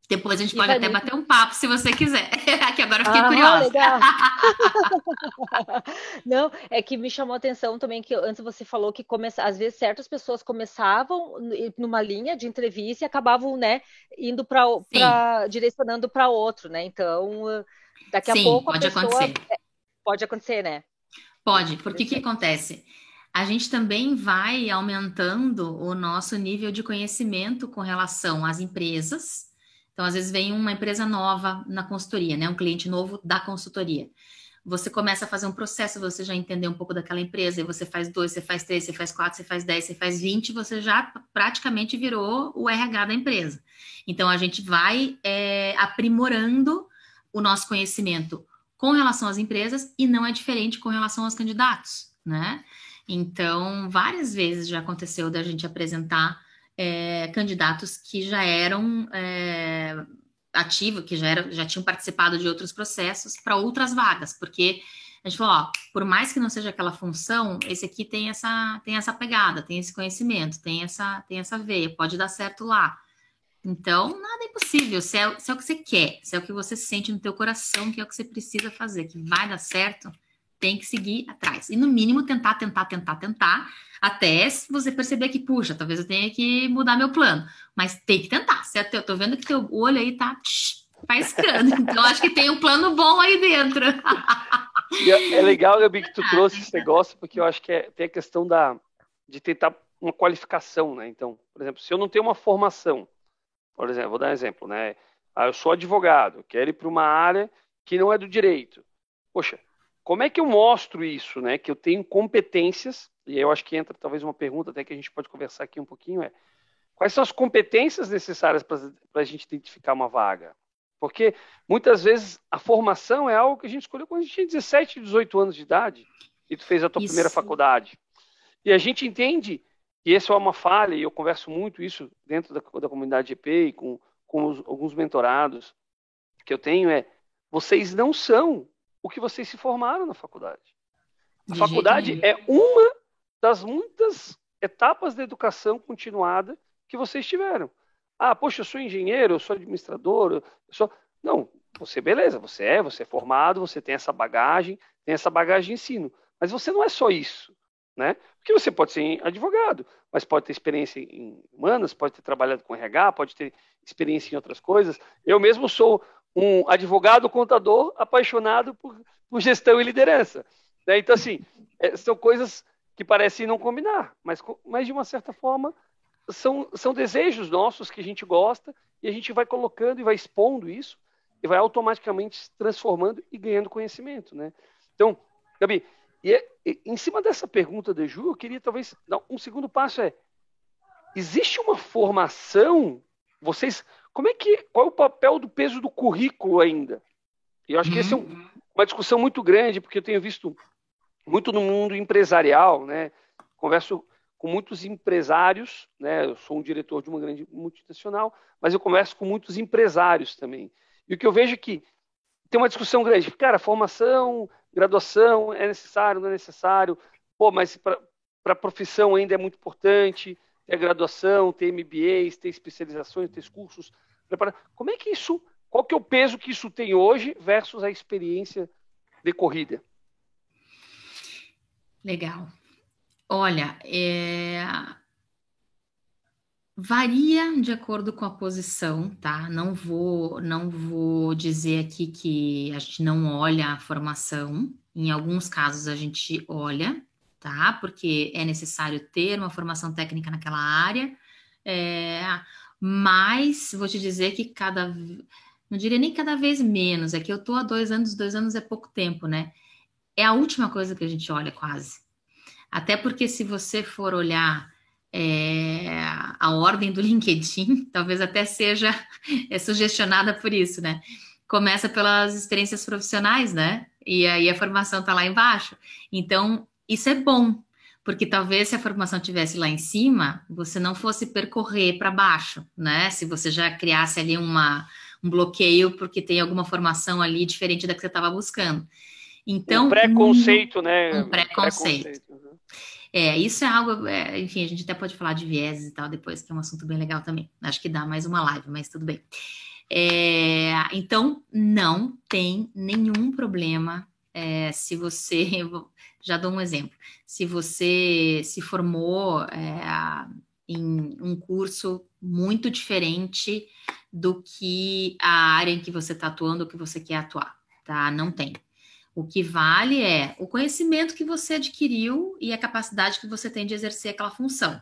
B: Depois a gente pode até bater um papo se você quiser. que agora eu fiquei ah, curiosa. Legal.
C: Não, é que me chamou a atenção também que antes você falou que começa, às vezes certas pessoas começavam numa linha de entrevista e acabavam, né, indo para direcionando para outro, né? Então, daqui a Sim, pouco
B: pode pessoa... acontecer. É,
C: pode acontecer, né?
B: Pode, porque o que acontece? A gente também vai aumentando o nosso nível de conhecimento com relação às empresas, então, às vezes vem uma empresa nova na consultoria, né? Um cliente novo da consultoria. Você começa a fazer um processo, você já entendeu um pouco daquela empresa, e você faz dois, você faz três, você faz quatro, você faz dez, você faz vinte, você já praticamente virou o RH da empresa. Então, a gente vai é, aprimorando o nosso conhecimento com relação às empresas e não é diferente com relação aos candidatos, né? Então, várias vezes já aconteceu da gente apresentar é, candidatos que já eram é, ativos, que já, eram, já tinham participado de outros processos para outras vagas, porque a gente falou, ó, por mais que não seja aquela função, esse aqui tem essa, tem essa pegada, tem esse conhecimento, tem essa, tem essa veia, pode dar certo lá. Então, nada é impossível, se é, se é o que você quer, se é o que você sente no teu coração, que é o que você precisa fazer, que vai dar certo, tem que seguir atrás. E no mínimo tentar, tentar, tentar, tentar, até você perceber que, puxa, talvez eu tenha que mudar meu plano. Mas tem que tentar, certo? Eu tô vendo que teu olho aí tá piscando. Então, acho que tem um plano bom aí dentro.
A: É, é legal, Gabi, que tu trouxe esse negócio, porque eu acho que é, tem a questão da, de tentar uma qualificação, né? Então, por exemplo, se eu não tenho uma formação, por exemplo, vou dar um exemplo, né? Ah, eu sou advogado, quero ir para uma área que não é do direito. Poxa, como é que eu mostro isso, né? Que eu tenho competências, e aí eu acho que entra talvez uma pergunta até que a gente pode conversar aqui um pouquinho, é quais são as competências necessárias para a gente identificar uma vaga? Porque muitas vezes a formação é algo que a gente escolheu quando a gente tinha 17, 18 anos de idade e tu fez a tua isso. primeira faculdade. E a gente entende que essa é uma falha, e eu converso muito isso dentro da, da comunidade GP e com, com os, alguns mentorados que eu tenho, é vocês não são o que vocês se formaram na faculdade. A De faculdade é uma das muitas etapas da educação continuada que vocês tiveram. Ah, poxa, eu sou engenheiro, eu sou administrador, eu sou... Não, você, beleza, você é, você é formado, você tem essa bagagem, tem essa bagagem de ensino. Mas você não é só isso, né? Porque você pode ser advogado, mas pode ter experiência em humanas, pode ter trabalhado com RH, pode ter experiência em outras coisas. Eu mesmo sou um advogado contador apaixonado por, por gestão e liderança. Né? Então, assim, é, são coisas que parecem não combinar, mas, mas de uma certa forma são, são desejos nossos que a gente gosta e a gente vai colocando e vai expondo isso e vai automaticamente se transformando e ganhando conhecimento, né? Então, Gabi, e, e, em cima dessa pergunta de Ju, eu queria talvez dar um segundo passo é existe uma formação vocês como é que qual é o papel do peso do currículo ainda? E eu acho que uhum. essa é um, uma discussão muito grande porque eu tenho visto muito no mundo empresarial, né? Converso com muitos empresários, né? Eu sou um diretor de uma grande multinacional, mas eu converso com muitos empresários também. E o que eu vejo é que tem uma discussão grande. Cara, formação, graduação é necessário, não é necessário. Pô, mas para a profissão ainda é muito importante ter graduação, ter MBAs, ter especializações, ter cursos. Como é que isso, qual que é o peso que isso tem hoje versus a experiência decorrida?
B: Legal. Olha, é... varia de acordo com a posição, tá? Não vou, não vou dizer aqui que a gente não olha a formação. Em alguns casos a gente olha, tá? Porque é necessário ter uma formação técnica naquela área. É... Mas vou te dizer que cada, não diria nem cada vez menos. É que eu tô há dois anos, dois anos é pouco tempo, né? É a última coisa que a gente olha quase. Até porque se você for olhar é, a ordem do LinkedIn, talvez até seja é, sugestionada por isso, né? Começa pelas experiências profissionais, né? E aí a formação está lá embaixo. Então, isso é bom, porque talvez se a formação tivesse lá em cima, você não fosse percorrer para baixo, né? Se você já criasse ali uma, um bloqueio porque tem alguma formação ali diferente da que você estava buscando. Então,
A: um preconceito, né?
B: Um preconceito. preconceito. Uhum. É, isso é algo, é, enfim, a gente até pode falar de vieses e tal depois, que é um assunto bem legal também. Acho que dá mais uma live, mas tudo bem. É, então, não tem nenhum problema é, se você, já dou um exemplo, se você se formou é, em um curso muito diferente do que a área em que você está atuando, ou que você quer atuar, tá? Não tem. O que vale é o conhecimento que você adquiriu e a capacidade que você tem de exercer aquela função.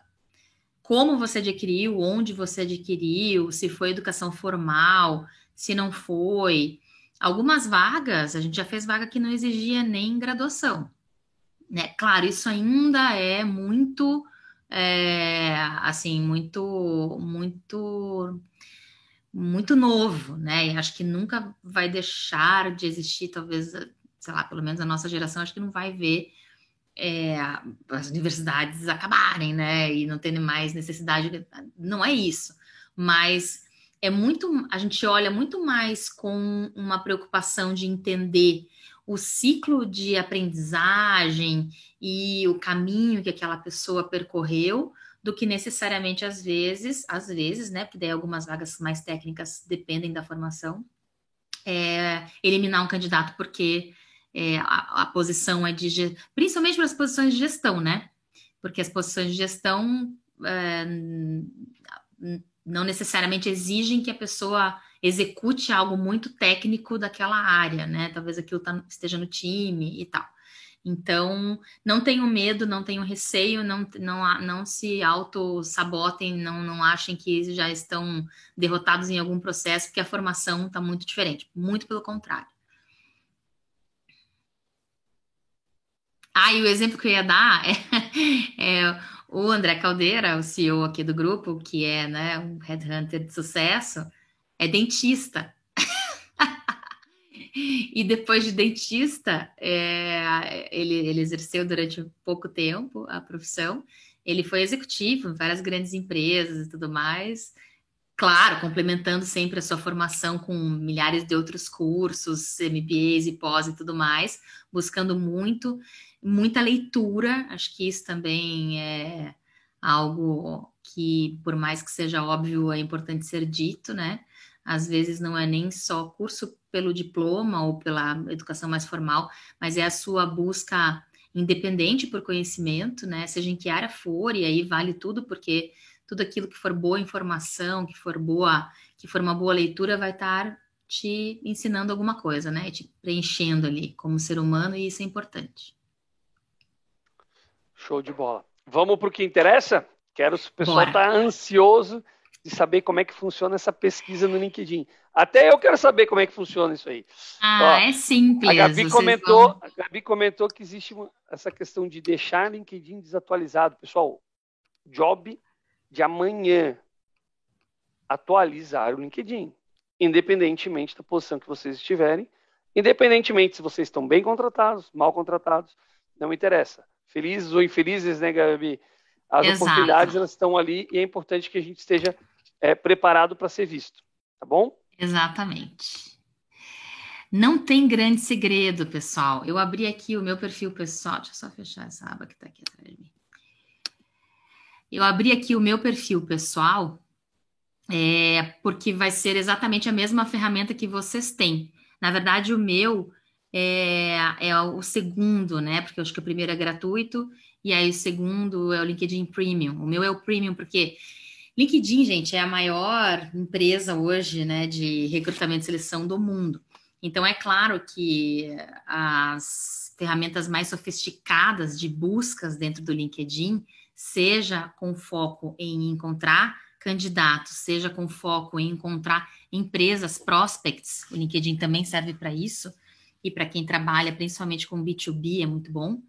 B: Como você adquiriu, onde você adquiriu, se foi educação formal, se não foi. Algumas vagas, a gente já fez vaga que não exigia nem graduação. Né? Claro, isso ainda é muito, é, assim, muito, muito muito novo, né? E acho que nunca vai deixar de existir, talvez sei lá, pelo menos a nossa geração, acho que não vai ver é, as universidades acabarem, né? E não terem mais necessidade. Não é isso. Mas é muito. A gente olha muito mais com uma preocupação de entender o ciclo de aprendizagem e o caminho que aquela pessoa percorreu do que necessariamente às vezes, às vezes, né? Porque daí algumas vagas mais técnicas dependem da formação. É, eliminar um candidato porque é, a, a, posição é de. Principalmente para as posições de gestão, né? Porque as posições de gestão é, não necessariamente exigem que a pessoa execute algo muito técnico daquela área, né? Talvez aquilo tá, esteja no time e tal. Então, não tenham medo, não tenham receio, não, não, não se auto-sabotem, não, não achem que já estão derrotados em algum processo, porque a formação está muito diferente. Muito pelo contrário. Ah, e o exemplo que eu ia dar é, é o André Caldeira, o CEO aqui do grupo, que é né, um headhunter de sucesso, é dentista. e depois de dentista, é, ele, ele exerceu durante pouco tempo a profissão. Ele foi executivo em várias grandes empresas e tudo mais. Claro, complementando sempre a sua formação com milhares de outros cursos, MBAs e pós e tudo mais, buscando muito, muita leitura. Acho que isso também é algo que, por mais que seja óbvio, é importante ser dito, né? às vezes não é nem só curso pelo diploma ou pela educação mais formal, mas é a sua busca independente por conhecimento, né? Seja em que área for, e aí vale tudo, porque tudo aquilo que for boa informação, que for boa, que for uma boa leitura, vai estar te ensinando alguma coisa, né? Te preenchendo ali como ser humano, e isso é importante.
A: Show de bola. Vamos para o que interessa? Quero o pessoal estar tá ansioso de saber como é que funciona essa pesquisa no LinkedIn. Até eu quero saber como é que funciona isso aí.
B: Ah, Ó, é simples.
A: A Gabi comentou, vão... a Gabi comentou que existe uma, essa questão de deixar o LinkedIn desatualizado. Pessoal, job de amanhã atualizar o LinkedIn, independentemente da posição que vocês estiverem, independentemente se vocês estão bem contratados, mal contratados, não interessa. Felizes ou infelizes, né, Gabi? As Exato. oportunidades elas estão ali e é importante que a gente esteja é, preparado para ser visto, tá bom?
B: Exatamente. Não tem grande segredo, pessoal. Eu abri aqui o meu perfil pessoal. Deixa eu só fechar essa aba que está aqui atrás de mim. Eu abri aqui o meu perfil pessoal, é, porque vai ser exatamente a mesma ferramenta que vocês têm. Na verdade, o meu é, é o segundo, né? Porque eu acho que o primeiro é gratuito e aí o segundo é o LinkedIn Premium. O meu é o Premium porque LinkedIn, gente, é a maior empresa hoje, né, de recrutamento e seleção do mundo. Então, é claro que as ferramentas mais sofisticadas de buscas dentro do LinkedIn, seja com foco em encontrar candidatos, seja com foco em encontrar empresas, prospects, o LinkedIn também serve para isso, e para quem trabalha principalmente com B2B é muito bom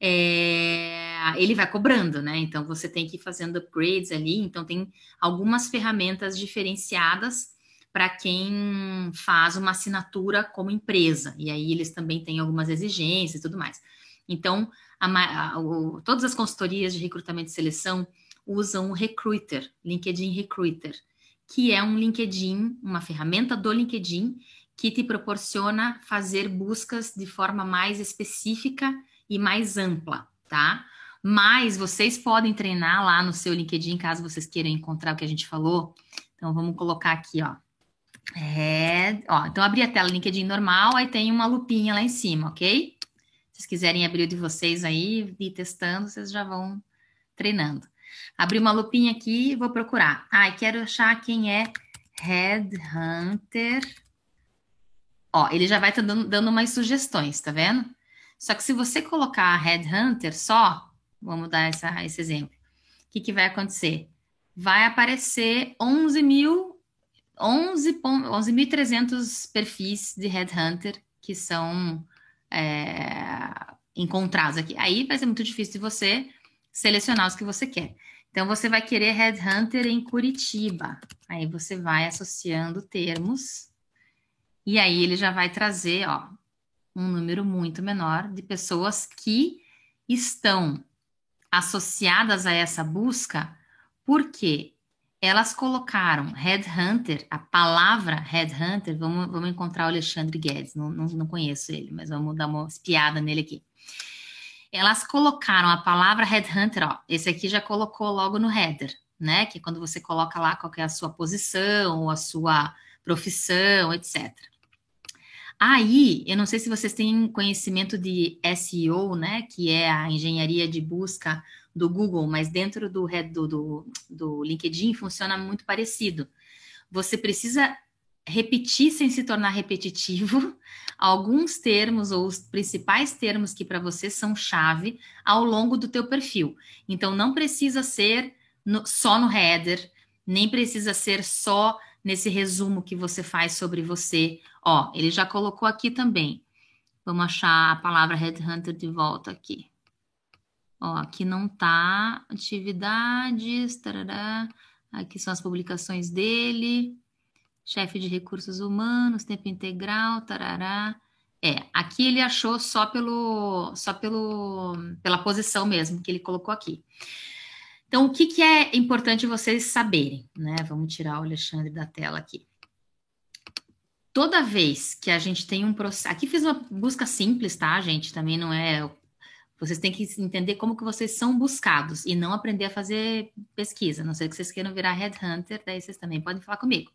B: é, ele vai cobrando, né? Então você tem que ir fazendo upgrades ali. Então tem algumas ferramentas diferenciadas para quem faz uma assinatura como empresa. E aí eles também têm algumas exigências e tudo mais. Então, a, a, o, todas as consultorias de recrutamento e seleção usam o Recruiter, LinkedIn Recruiter, que é um LinkedIn, uma ferramenta do LinkedIn que te proporciona fazer buscas de forma mais específica e mais ampla, tá? Mas vocês podem treinar lá no seu LinkedIn, caso vocês queiram encontrar o que a gente falou. Então, vamos colocar aqui, ó. É, ó, então abri a tela LinkedIn normal, aí tem uma lupinha lá em cima, ok? Se vocês quiserem abrir o de vocês aí ir testando, vocês já vão treinando. Abri uma lupinha aqui vou procurar. Ah, quero achar quem é Headhunter. Ó, ele já vai estar dando, dando umas sugestões, tá vendo? Só que se você colocar Headhunter só, vamos dar essa, esse exemplo, o que, que vai acontecer? Vai aparecer 11 mil, 11.300 11 perfis de Headhunter que são é, encontrados aqui. Aí vai ser muito difícil de você selecionar os que você quer. Então, você vai querer Headhunter em Curitiba. Aí você vai associando termos. E aí ele já vai trazer, ó, um número muito menor de pessoas que estão associadas a essa busca porque elas colocaram headhunter, a palavra headhunter, vamos, vamos encontrar o Alexandre Guedes, não, não, não conheço ele, mas vamos dar uma espiada nele aqui. Elas colocaram a palavra headhunter, ó, esse aqui já colocou logo no header, né? Que é quando você coloca lá qual é a sua posição, ou a sua profissão, etc. Aí, eu não sei se vocês têm conhecimento de SEO, né, que é a engenharia de busca do Google, mas dentro do, do, do, do LinkedIn funciona muito parecido. Você precisa repetir sem se tornar repetitivo alguns termos ou os principais termos que para você são chave ao longo do teu perfil. Então não precisa ser no, só no header, nem precisa ser só nesse resumo que você faz sobre você. Ó, ele já colocou aqui também. Vamos achar a palavra headhunter de volta aqui. Ó, aqui não tá atividades, tarará. Aqui são as publicações dele. Chefe de recursos humanos, tempo integral, tarará. É, aqui ele achou só pelo só pelo pela posição mesmo que ele colocou aqui. Então, o que, que é importante vocês saberem, né? Vamos tirar o Alexandre da tela aqui. Toda vez que a gente tem um processo. Aqui fiz uma busca simples, tá, gente? Também não é. Vocês têm que entender como que vocês são buscados e não aprender a fazer pesquisa. A não sei que vocês queiram virar headhunter, daí vocês também podem falar comigo.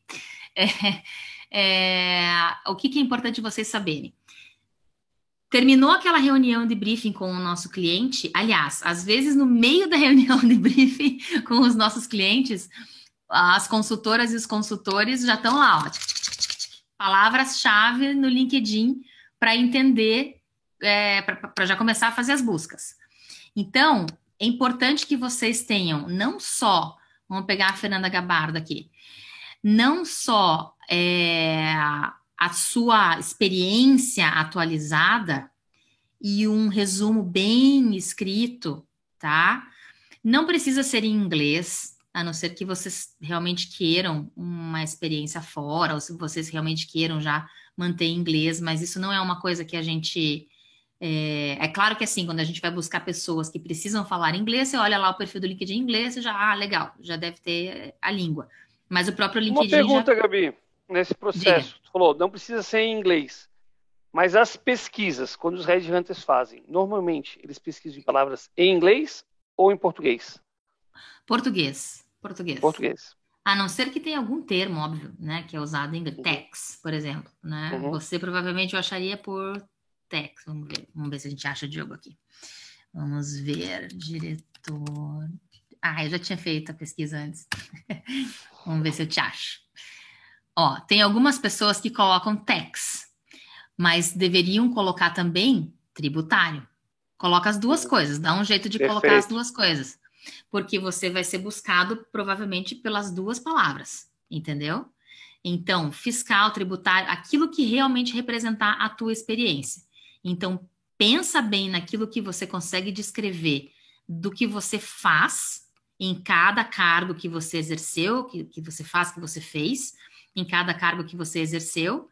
B: É, é, o que, que é importante vocês saberem? Terminou aquela reunião de briefing com o nosso cliente. Aliás, às vezes no meio da reunião de briefing com os nossos clientes, as consultoras e os consultores já estão lá, palavras-chave no LinkedIn para entender, é, para já começar a fazer as buscas. Então, é importante que vocês tenham não só, vamos pegar a Fernanda Gabardo aqui, não só é, a sua experiência atualizada e um resumo bem escrito, tá? Não precisa ser em inglês, a não ser que vocês realmente queiram uma experiência fora, ou se vocês realmente queiram já manter inglês, mas isso não é uma coisa que a gente. É, é, claro que assim, quando a gente vai buscar pessoas que precisam falar inglês, você olha lá o perfil do LinkedIn em inglês e já, ah, legal, já deve ter a língua. Mas o próprio LinkedIn. Uma
A: pergunta,
B: já...
A: Gabi nesse processo. Diga. Tu falou, não precisa ser em inglês. Mas as pesquisas, quando os headhunters fazem, normalmente eles pesquisam em palavras em inglês ou em português?
B: Português. Português.
A: Português.
B: A não ser que tenha algum termo, óbvio, né? Que é usado em inglês. Uhum. Tex, por exemplo. Né? Uhum. Você provavelmente acharia por tex. Vamos ver. Vamos ver se a gente acha Diogo aqui. Vamos ver. Diretor. Ah, eu já tinha feito a pesquisa antes. Vamos ver se eu te acho. Ó, tem algumas pessoas que colocam tax, mas deveriam colocar também tributário. Coloca as duas coisas, dá um jeito de Perfeito. colocar as duas coisas. Porque você vai ser buscado provavelmente pelas duas palavras, entendeu? Então, fiscal, tributário, aquilo que realmente representar a tua experiência. Então, pensa bem naquilo que você consegue descrever do que você faz em cada cargo que você exerceu, que, que você faz, que você fez, em cada cargo que você exerceu.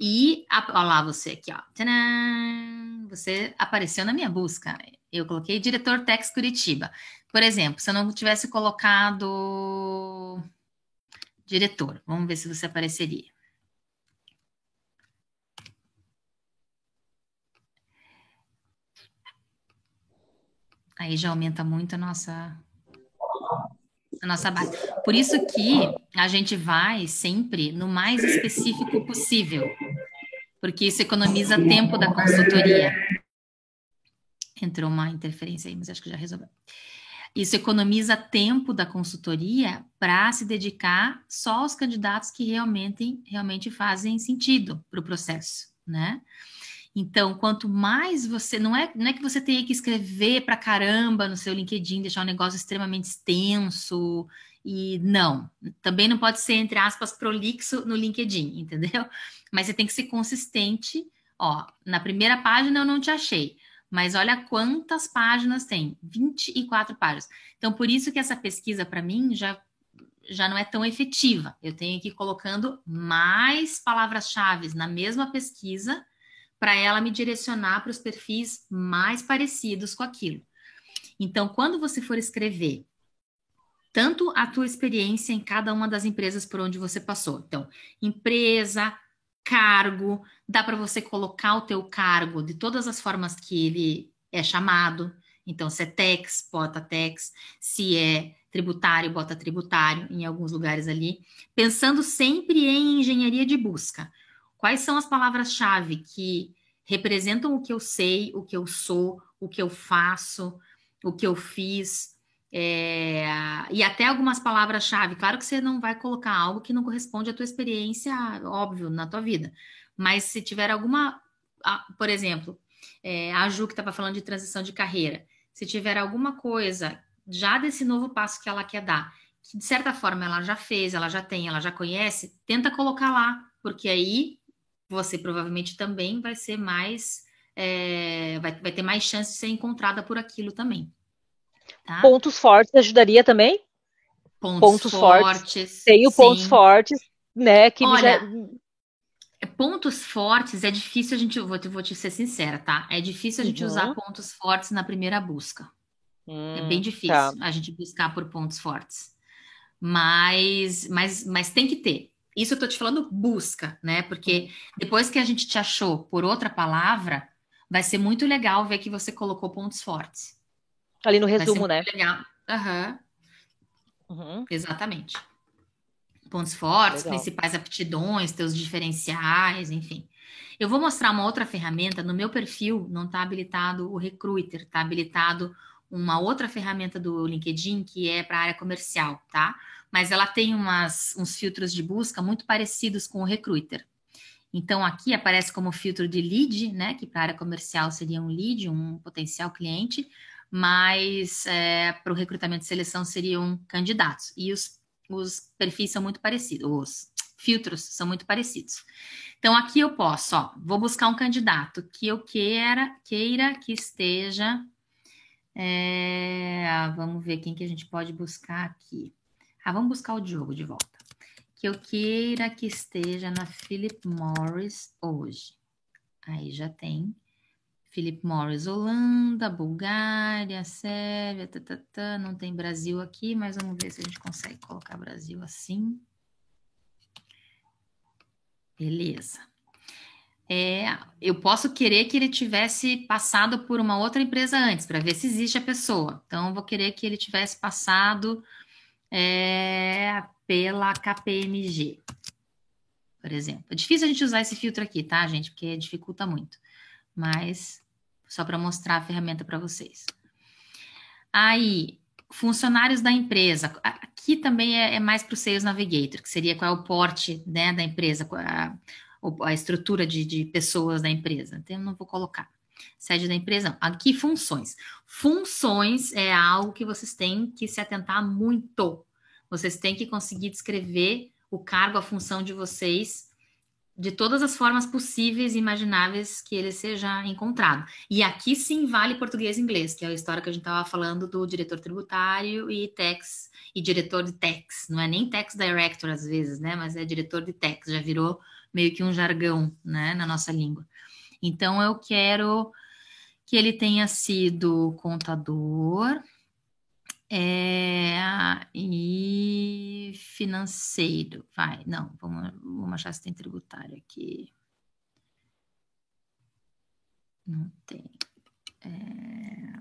B: E olha lá você aqui, ó. Você apareceu na minha busca. Eu coloquei diretor Tex Curitiba. Por exemplo, se eu não tivesse colocado diretor, vamos ver se você apareceria. Aí já aumenta muito a nossa a nossa base. Por isso que a gente vai sempre no mais específico possível, porque isso economiza tempo da consultoria. Entrou uma interferência aí, mas acho que já resolveu. Isso economiza tempo da consultoria para se dedicar só aos candidatos que realmente, realmente fazem sentido para o processo, né? Então, quanto mais você. Não é, não é que você tenha que escrever para caramba no seu LinkedIn, deixar um negócio extremamente extenso. E não, também não pode ser, entre aspas, prolixo no LinkedIn, entendeu? Mas você tem que ser consistente. Ó, na primeira página eu não te achei, mas olha quantas páginas tem: 24 páginas. Então, por isso que essa pesquisa, para mim, já, já não é tão efetiva. Eu tenho que ir colocando mais palavras-chave na mesma pesquisa para ela me direcionar para os perfis mais parecidos com aquilo. Então, quando você for escrever tanto a tua experiência em cada uma das empresas por onde você passou. Então, empresa, cargo, dá para você colocar o teu cargo de todas as formas que ele é chamado. Então, se é tax, bota tax, se é tributário, bota tributário em alguns lugares ali, pensando sempre em engenharia de busca. Quais são as palavras-chave que representam o que eu sei, o que eu sou, o que eu faço, o que eu fiz, É, e até algumas palavras-chave. Claro que você não vai colocar algo que não corresponde à tua experiência, óbvio, na tua vida. Mas se tiver alguma, por exemplo, é, a Ju que estava falando de transição de carreira, se tiver alguma coisa já desse novo passo que ela quer dar, que de certa forma ela já fez, ela já tem, ela já conhece, tenta colocar lá, porque aí você provavelmente também vai ser mais, é, vai, vai ter mais chance de ser encontrada por aquilo também.
C: Tá? Pontos fortes ajudaria também?
B: Pontos, pontos fortes. fortes.
C: Tenho sim. pontos fortes, né? Que
B: Olha, já... pontos fortes é difícil a gente, vou te, vou te ser sincera, tá? É difícil a gente uhum. usar pontos fortes na primeira busca. Hum, é bem hum, difícil tá. a gente buscar por pontos fortes. Mas, mas, mas tem que ter. Isso eu tô te falando busca, né? Porque depois que a gente te achou por outra palavra, vai ser muito legal ver que você colocou pontos fortes.
C: Ali no resumo, né?
B: Legal. Uhum. Uhum. Exatamente. Pontos fortes, legal. principais aptidões, teus diferenciais, enfim. Eu vou mostrar uma outra ferramenta. No meu perfil não está habilitado o Recruiter, está habilitado uma outra ferramenta do LinkedIn que é para a área comercial, tá? Mas ela tem umas, uns filtros de busca muito parecidos com o Recruiter. Então, aqui aparece como filtro de lead, né? Que para a área comercial seria um lead, um potencial cliente mas é, para o recrutamento e seleção seriam candidatos. E os, os perfis são muito parecidos, os filtros são muito parecidos. Então, aqui eu posso, ó, vou buscar um candidato que eu queira, queira que esteja. É, vamos ver quem que a gente pode buscar aqui. Ah, vamos buscar o Diogo de volta. Que eu queira que esteja na Philip Morris hoje. Aí já tem Philip Morris, Holanda, Bulgária, Sérvia, tá, tá, tá. não tem Brasil aqui, mas vamos ver se a gente consegue colocar Brasil assim. Beleza. É, eu posso querer que ele tivesse passado por uma outra empresa antes, para ver se existe a pessoa. Então, eu vou querer que ele tivesse passado é, pela KPMG, por exemplo. É difícil a gente usar esse filtro aqui, tá, gente? Porque dificulta muito mas só para mostrar a ferramenta para vocês. Aí, funcionários da empresa. Aqui também é, é mais para o Sales Navigator, que seria qual é o porte né, da empresa, a, a estrutura de, de, pessoas da empresa. Então, eu não vou colocar. Sede da empresa. Aqui, funções. Funções é algo que vocês têm que se atentar muito. Vocês têm que conseguir descrever o cargo, a função de vocês de todas as formas possíveis e imagináveis que ele seja encontrado. E aqui sim vale português e inglês, que é a história que a gente estava falando do diretor tributário e tax e diretor de tax. Não é nem tax director às vezes, né? Mas é diretor de tax, já virou meio que um jargão, né, na nossa língua. Então eu quero que ele tenha sido contador, é, e financeiro, vai, não, vamos, vamos achar se tem tributário aqui. Não tem. É...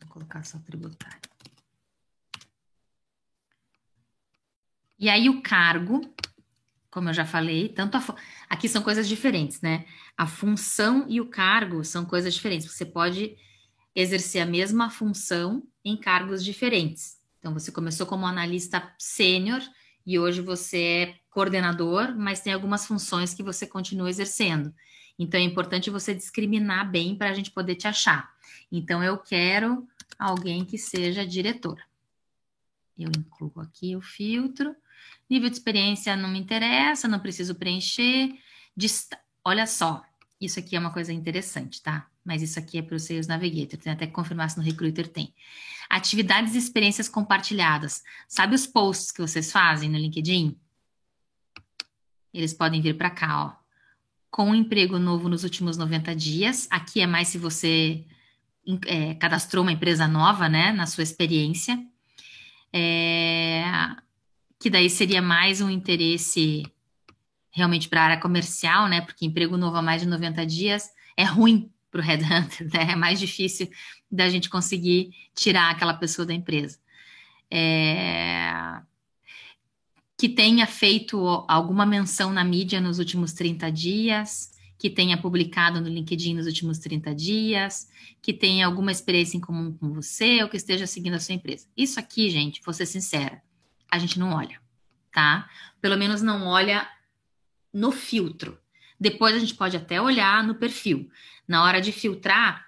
B: Vou colocar só tributário. E aí o cargo, como eu já falei, tanto a, aqui são coisas diferentes, né? A função e o cargo são coisas diferentes. Você pode exercer a mesma função em cargos diferentes. Então, você começou como analista sênior e hoje você é coordenador, mas tem algumas funções que você continua exercendo. Então, é importante você discriminar bem para a gente poder te achar. Então, eu quero alguém que seja diretor. Eu incluo aqui o filtro. Nível de experiência não me interessa, não preciso preencher. Olha só, isso aqui é uma coisa interessante, tá? mas isso aqui é para o Sales Navigator, tem até que confirmar se no Recruiter tem. Atividades e experiências compartilhadas. Sabe os posts que vocês fazem no LinkedIn? Eles podem vir para cá, ó. Com um emprego novo nos últimos 90 dias. Aqui é mais se você é, cadastrou uma empresa nova, né, na sua experiência. É, que daí seria mais um interesse realmente para a área comercial, né? Porque emprego novo há mais de 90 dias é ruim para o headhunter, né? É mais difícil da gente conseguir tirar aquela pessoa da empresa. É... Que tenha feito alguma menção na mídia nos últimos 30 dias, que tenha publicado no LinkedIn nos últimos 30 dias, que tenha alguma experiência em comum com você ou que esteja seguindo a sua empresa. Isso aqui, gente, vou ser sincera, a gente não olha, tá? Pelo menos não olha no filtro. Depois a gente pode até olhar no perfil. Na hora de filtrar,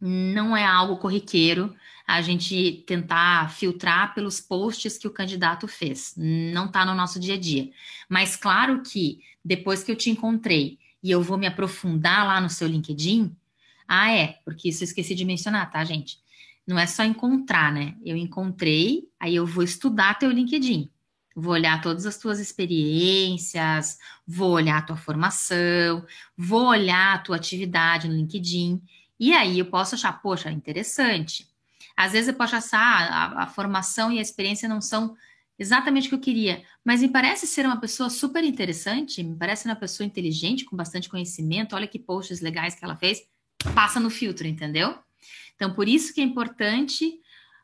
B: não é algo corriqueiro a gente tentar filtrar pelos posts que o candidato fez. Não está no nosso dia a dia. Mas claro que depois que eu te encontrei e eu vou me aprofundar lá no seu LinkedIn. Ah, é, porque isso eu esqueci de mencionar, tá, gente? Não é só encontrar, né? Eu encontrei, aí eu vou estudar teu LinkedIn. Vou olhar todas as tuas experiências, vou olhar a tua formação, vou olhar a tua atividade no LinkedIn. E aí eu posso achar, poxa, interessante. Às vezes eu posso achar ah, a, a formação e a experiência não são exatamente o que eu queria, mas me parece ser uma pessoa super interessante, me parece uma pessoa inteligente, com bastante conhecimento, olha que posts legais que ela fez, passa no filtro, entendeu? Então, por isso que é importante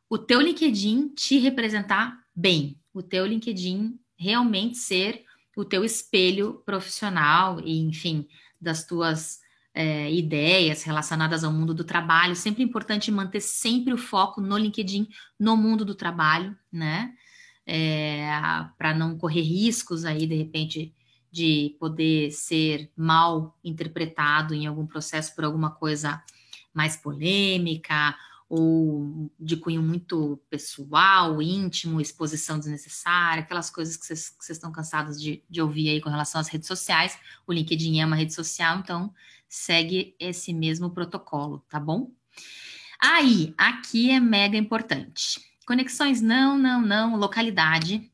B: o teu LinkedIn te representar bem, o teu LinkedIn realmente ser o teu espelho profissional e, enfim, das tuas é, ideias relacionadas ao mundo do trabalho. Sempre importante manter sempre o foco no LinkedIn, no mundo do trabalho, né? é, para não correr riscos aí, de repente, de poder ser mal interpretado em algum processo por alguma coisa mais polêmica ou de cunho muito pessoal, íntimo, exposição desnecessária, aquelas coisas que vocês estão cansados de, de ouvir aí com relação às redes sociais. O LinkedIn é uma rede social, então segue esse mesmo protocolo, tá bom? Aí, aqui é mega importante. Conexões não, não, não, localidade,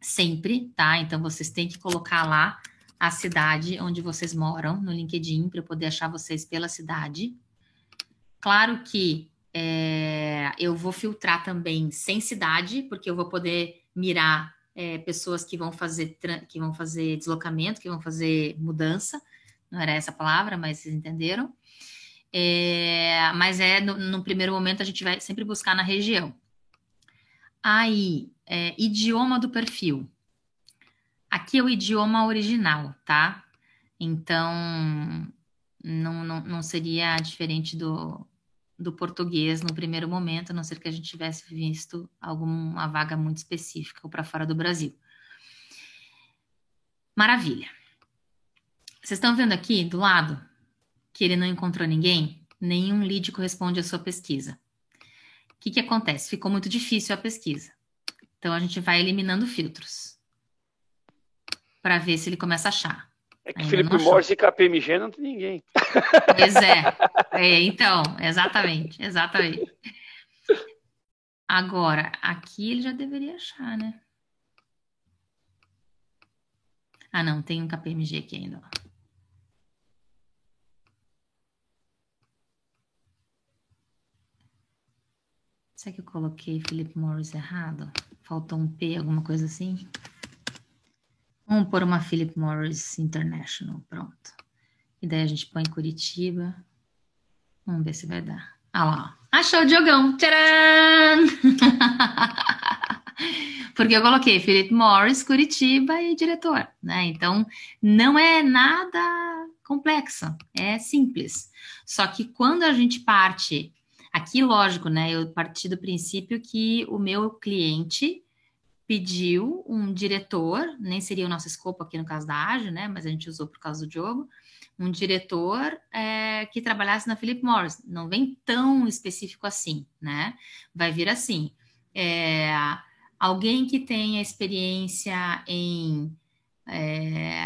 B: sempre, tá? Então vocês têm que colocar lá a cidade onde vocês moram no LinkedIn para eu poder achar vocês pela cidade. Claro que é, eu vou filtrar também sem cidade, porque eu vou poder mirar é, pessoas que vão fazer que vão fazer deslocamento, que vão fazer mudança. Não era essa palavra, mas vocês entenderam. É, mas é no, no primeiro momento a gente vai sempre buscar na região. Aí, é, idioma do perfil. Aqui é o idioma original, tá? Então, não, não, não seria diferente do, do português no primeiro momento, a não ser que a gente tivesse visto alguma vaga muito específica ou para fora do Brasil. Maravilha. Vocês estão vendo aqui do lado que ele não encontrou ninguém? Nenhum lead corresponde à sua pesquisa que, que acontece? Ficou muito difícil a pesquisa. Então a gente vai eliminando filtros para ver se ele começa a achar.
A: É que Ainda Felipe Morris e KPMG não tem ninguém.
B: Pois é. é. Então, exatamente, exatamente. Agora, aqui ele já deveria achar, né? Ah, não, tem um KPMG aqui ainda. Será que eu coloquei Philip Morris errado? Faltou um P, alguma coisa assim? Vamos pôr uma Philip Morris International, pronto. E daí a gente põe Curitiba. Vamos ver se vai dar. Ah lá, achou o Diogão. Tcharam! Porque eu coloquei Philip Morris, Curitiba e diretor, né? Então, não é nada complexo, é simples. Só que quando a gente parte Aqui, lógico, né? Eu parti do princípio que o meu cliente pediu um diretor, nem seria o nosso escopo aqui no caso da Ágil, né? Mas a gente usou por causa do Diogo, um diretor é, que trabalhasse na Philip Morris. Não vem tão específico assim, né? Vai vir assim. É, alguém que tenha experiência em é,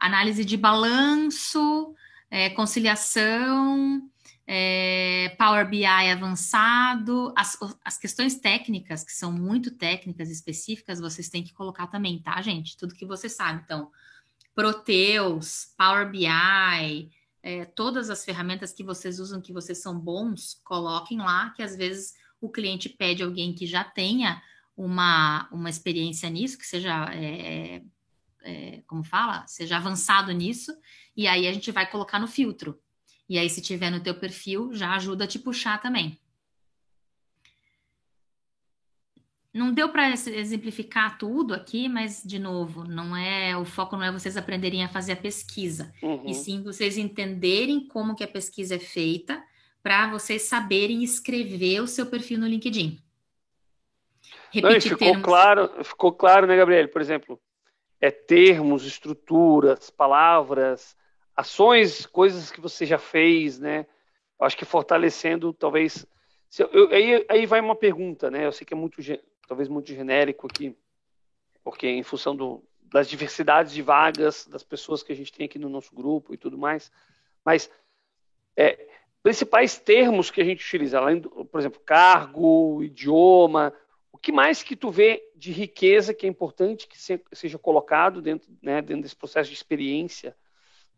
B: análise de balanço, é, conciliação, é, Power BI avançado, as, as questões técnicas, que são muito técnicas específicas, vocês têm que colocar também, tá, gente? Tudo que você sabe. Então, Proteus, Power BI, é, todas as ferramentas que vocês usam, que vocês são bons, coloquem lá, que às vezes o cliente pede alguém que já tenha uma, uma experiência nisso, que seja, é, é, como fala, seja avançado nisso, e aí a gente vai colocar no filtro. E aí, se tiver no teu perfil, já ajuda a te puxar também. não deu para exemplificar tudo aqui, mas de novo, não é o foco não é vocês aprenderem a fazer a pesquisa, uhum. e sim vocês entenderem como que a pesquisa é feita para vocês saberem escrever o seu perfil no LinkedIn.
A: Repetir não, ficou termos... claro, ficou claro, né, Gabriel? Por exemplo, é termos, estruturas, palavras, ações, coisas que você já fez, né? Acho que fortalecendo, talvez. Eu, aí, aí vai uma pergunta, né? Eu sei que é muito, talvez muito genérico aqui, porque em função do, das diversidades de vagas das pessoas que a gente tem aqui no nosso grupo e tudo mais, mas é, principais termos que a gente utiliza, além do, por exemplo, cargo, idioma, o que mais que tu vê de riqueza que é importante que seja colocado dentro, né, dentro desse processo de experiência,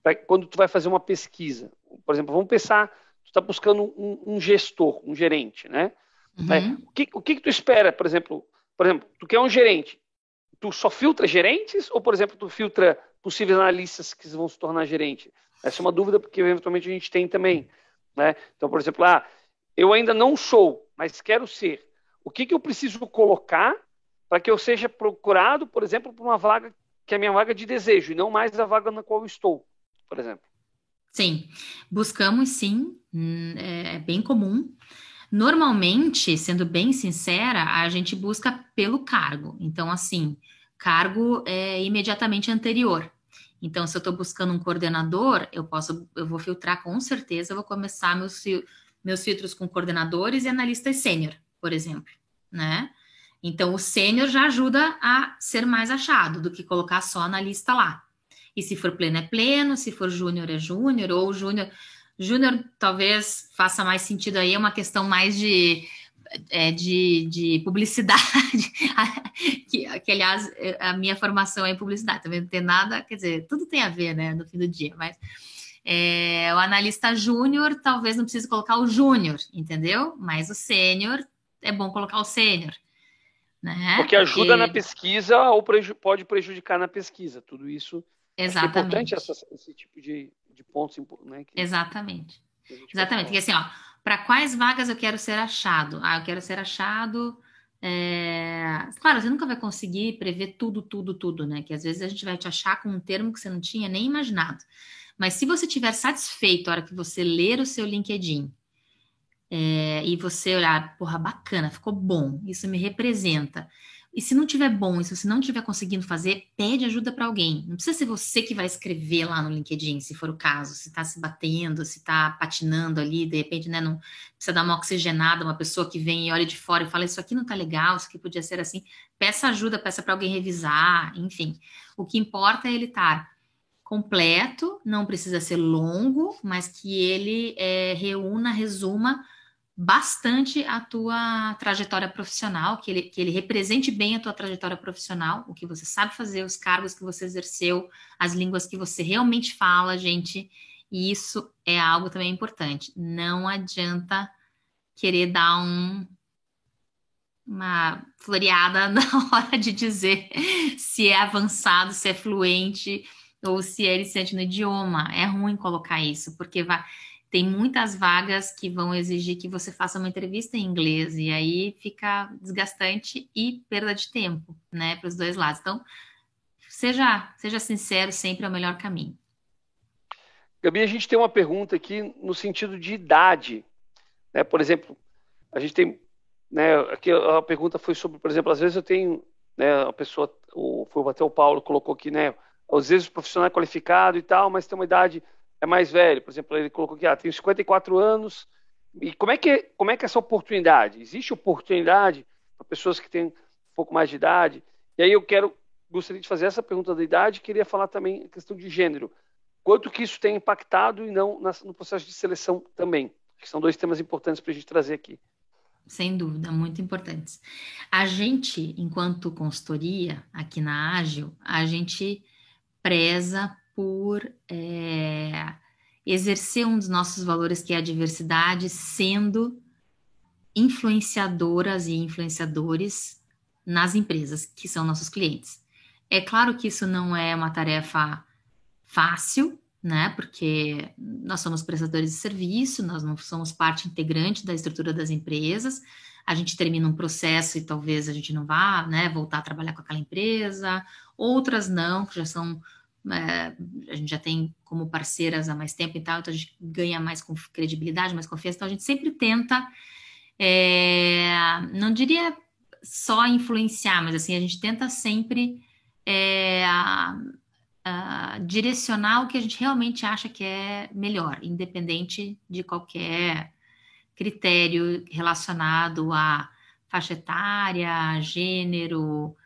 A: pra, quando tu vai fazer uma pesquisa? Por exemplo, vamos pensar, tu está buscando um, um, gestor, um gerente, né? Uhum. O, que, o que, que tu espera, por exemplo, por exemplo, tu quer um gerente, tu só filtra gerentes ou, por exemplo, tu filtra possíveis analistas que vão se tornar gerente? Essa é uma dúvida porque eventualmente a gente tem também. Né? Então, por exemplo, ah, eu ainda não sou, mas quero ser. O que, que eu preciso colocar para que eu seja procurado, por exemplo, por uma vaga que é a minha vaga de desejo e não mais a vaga na qual eu estou, por exemplo?
B: Sim, buscamos sim, hum, é, é bem comum. Normalmente, sendo bem sincera, a gente busca pelo cargo. Então, assim, cargo é imediatamente anterior. Então, se eu estou buscando um coordenador, eu posso, eu vou filtrar com certeza, eu vou começar meus, meus filtros com coordenadores e analistas sênior, por exemplo, né? Então, o sênior já ajuda a ser mais achado do que colocar só analista lá. E se for pleno é pleno, se for júnior é júnior, ou júnior. Júnior talvez faça mais sentido aí, é uma questão mais de é, de, de publicidade, que, que, aliás a minha formação é em publicidade, também não tem nada, quer dizer, tudo tem a ver, né, no fim do dia, mas é, o analista júnior talvez não precise colocar o júnior, entendeu? Mas o sênior é bom colocar o sênior. Né?
A: Porque ajuda Porque... na pesquisa ou preju pode prejudicar na pesquisa, tudo isso.
B: Exatamente.
A: É importante essa, esse tipo de, de pontos, né?
B: Que, Exatamente. Exatamente, porque assim, ó, para quais vagas eu quero ser achado? Ah, eu quero ser achado. É... Claro, você nunca vai conseguir prever tudo, tudo, tudo, né? Que às vezes a gente vai te achar com um termo que você não tinha nem imaginado. Mas se você estiver satisfeito a hora que você ler o seu LinkedIn é, e você olhar, porra, bacana, ficou bom, isso me representa. E se não tiver bom, e se você não estiver conseguindo fazer, pede ajuda para alguém. Não precisa ser você que vai escrever lá no LinkedIn, se for o caso, se está se batendo, se está patinando ali, de repente, né, não precisa dar uma oxigenada, uma pessoa que vem e olha de fora e fala isso aqui não está legal, isso aqui podia ser assim. Peça ajuda, peça para alguém revisar, enfim. O que importa é ele estar completo, não precisa ser longo, mas que ele é, reúna, resuma bastante a tua trajetória profissional, que ele, que ele represente bem a tua trajetória profissional, o que você sabe fazer, os cargos que você exerceu, as línguas que você realmente fala, gente. E isso é algo também importante. Não adianta querer dar um, uma floreada na hora de dizer se é avançado, se é fluente ou se é iniciante no idioma. É ruim colocar isso, porque vai tem muitas vagas que vão exigir que você faça uma entrevista em inglês e aí fica desgastante e perda de tempo, né, para os dois lados. Então, seja, seja sincero, sempre é o melhor caminho.
A: Gabi, a gente tem uma pergunta aqui no sentido de idade, né? Por exemplo, a gente tem, né? Aqui a pergunta foi sobre, por exemplo, às vezes eu tenho, né? A pessoa, o, foi até o Paulo colocou aqui, né? Às vezes o profissional é qualificado e tal, mas tem uma idade é mais velho, por exemplo, ele colocou aqui, ah, tem 54 anos, e como é que, como é que é essa oportunidade? Existe oportunidade para pessoas que têm um pouco mais de idade? E aí eu quero, gostaria de fazer essa pergunta da idade, queria falar também a questão de gênero. Quanto que isso tem impactado e não no processo de seleção também? Que são dois temas importantes para a gente trazer aqui.
B: Sem dúvida, muito importantes. A gente, enquanto consultoria aqui na Ágil, a gente preza por é, exercer um dos nossos valores, que é a diversidade, sendo influenciadoras e influenciadores nas empresas, que são nossos clientes. É claro que isso não é uma tarefa fácil, né? Porque nós somos prestadores de serviço, nós não somos parte integrante da estrutura das empresas. a gente termina um processo e talvez a gente não vá né, voltar a trabalhar com aquela empresa, outras não, que já são. É, a gente já tem como parceiras há mais tempo e tal, então a gente ganha mais credibilidade, mais confiança. Então a gente sempre tenta, é, não diria só influenciar, mas assim, a gente tenta sempre é, a, a direcionar o que a gente realmente acha que é melhor, independente de qualquer critério relacionado a faixa etária, gênero,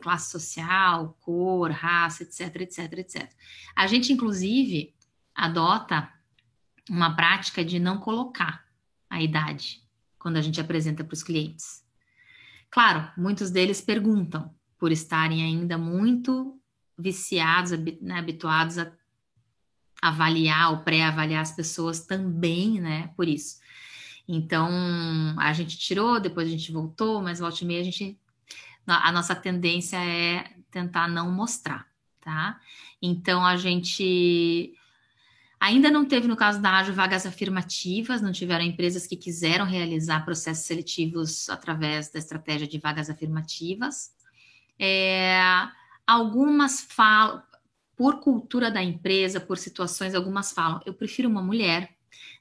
B: classe social, cor, raça, etc, etc, etc. A gente, inclusive, adota uma prática de não colocar a idade quando a gente apresenta para os clientes. Claro, muitos deles perguntam, por estarem ainda muito viciados, né, habituados a avaliar ou pré-avaliar as pessoas também, né, por isso. Então, a gente tirou, depois a gente voltou, mas volta e meia a gente. A nossa tendência é tentar não mostrar, tá? Então, a gente ainda não teve, no caso da Ágil, vagas afirmativas, não tiveram empresas que quiseram realizar processos seletivos através da estratégia de vagas afirmativas. É, algumas falam, por cultura da empresa, por situações, algumas falam, eu prefiro uma mulher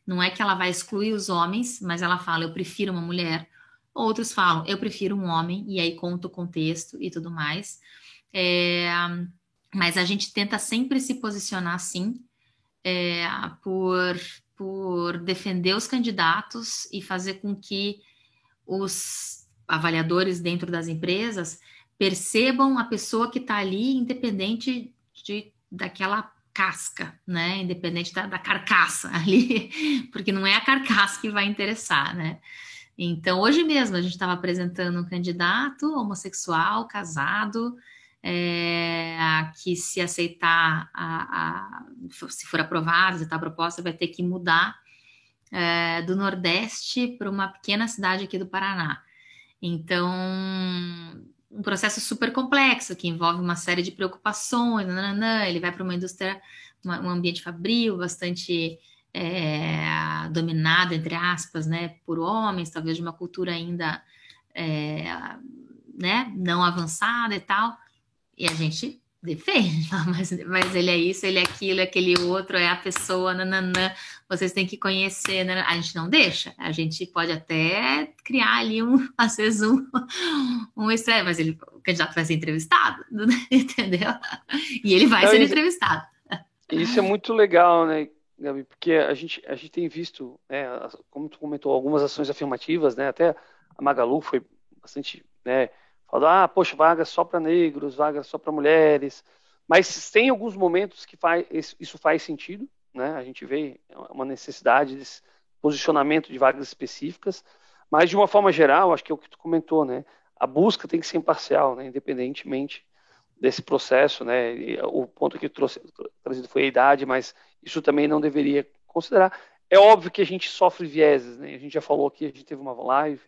B: não é que ela vai excluir os homens, mas ela fala, eu prefiro uma mulher. Outros falam, eu prefiro um homem, e aí conta o contexto e tudo mais. É, mas a gente tenta sempre se posicionar assim, é, por, por defender os candidatos e fazer com que os avaliadores dentro das empresas percebam a pessoa que está ali, independente de, daquela casca, né? Independente da, da, carcaça ali, porque não é a carcaça que vai interessar, né? Então, hoje mesmo a gente estava apresentando um candidato homossexual, casado, é, que se aceitar, a, a, se for aprovado, se está proposta, vai ter que mudar é, do Nordeste para uma pequena cidade aqui do Paraná. Então, um processo super complexo que envolve uma série de preocupações. Nananã, ele vai para uma indústria, uma, um ambiente fabril bastante é, dominado, entre aspas, né, por homens, talvez de uma cultura ainda é, né, não avançada e tal. E a gente defende, mas, mas ele é isso, ele é aquilo, é aquele outro, é a pessoa, nananã, vocês têm que conhecer, nananã. a gente não deixa, a gente pode até criar ali um, às vezes um, um estranho, mas ele, o candidato vai ser entrevistado, entendeu? E ele vai então, ser entrevistado.
A: Isso é muito legal, né, Gabi, porque a gente, a gente tem visto, né, como tu comentou, algumas ações afirmativas, né, até a Magalu foi bastante, né, Falando, ah, poxa, vagas só para negros, vagas só para mulheres. Mas tem alguns momentos que faz, isso faz sentido, né? A gente vê uma necessidade desse posicionamento de vagas específicas, mas de uma forma geral, acho que é o que tu comentou, né? A busca tem que ser imparcial, né? Independentemente desse processo, né? E o ponto que trouxe trazido foi a idade, mas isso também não deveria considerar. É óbvio que a gente sofre vieses, né? A gente já falou aqui, a gente teve uma live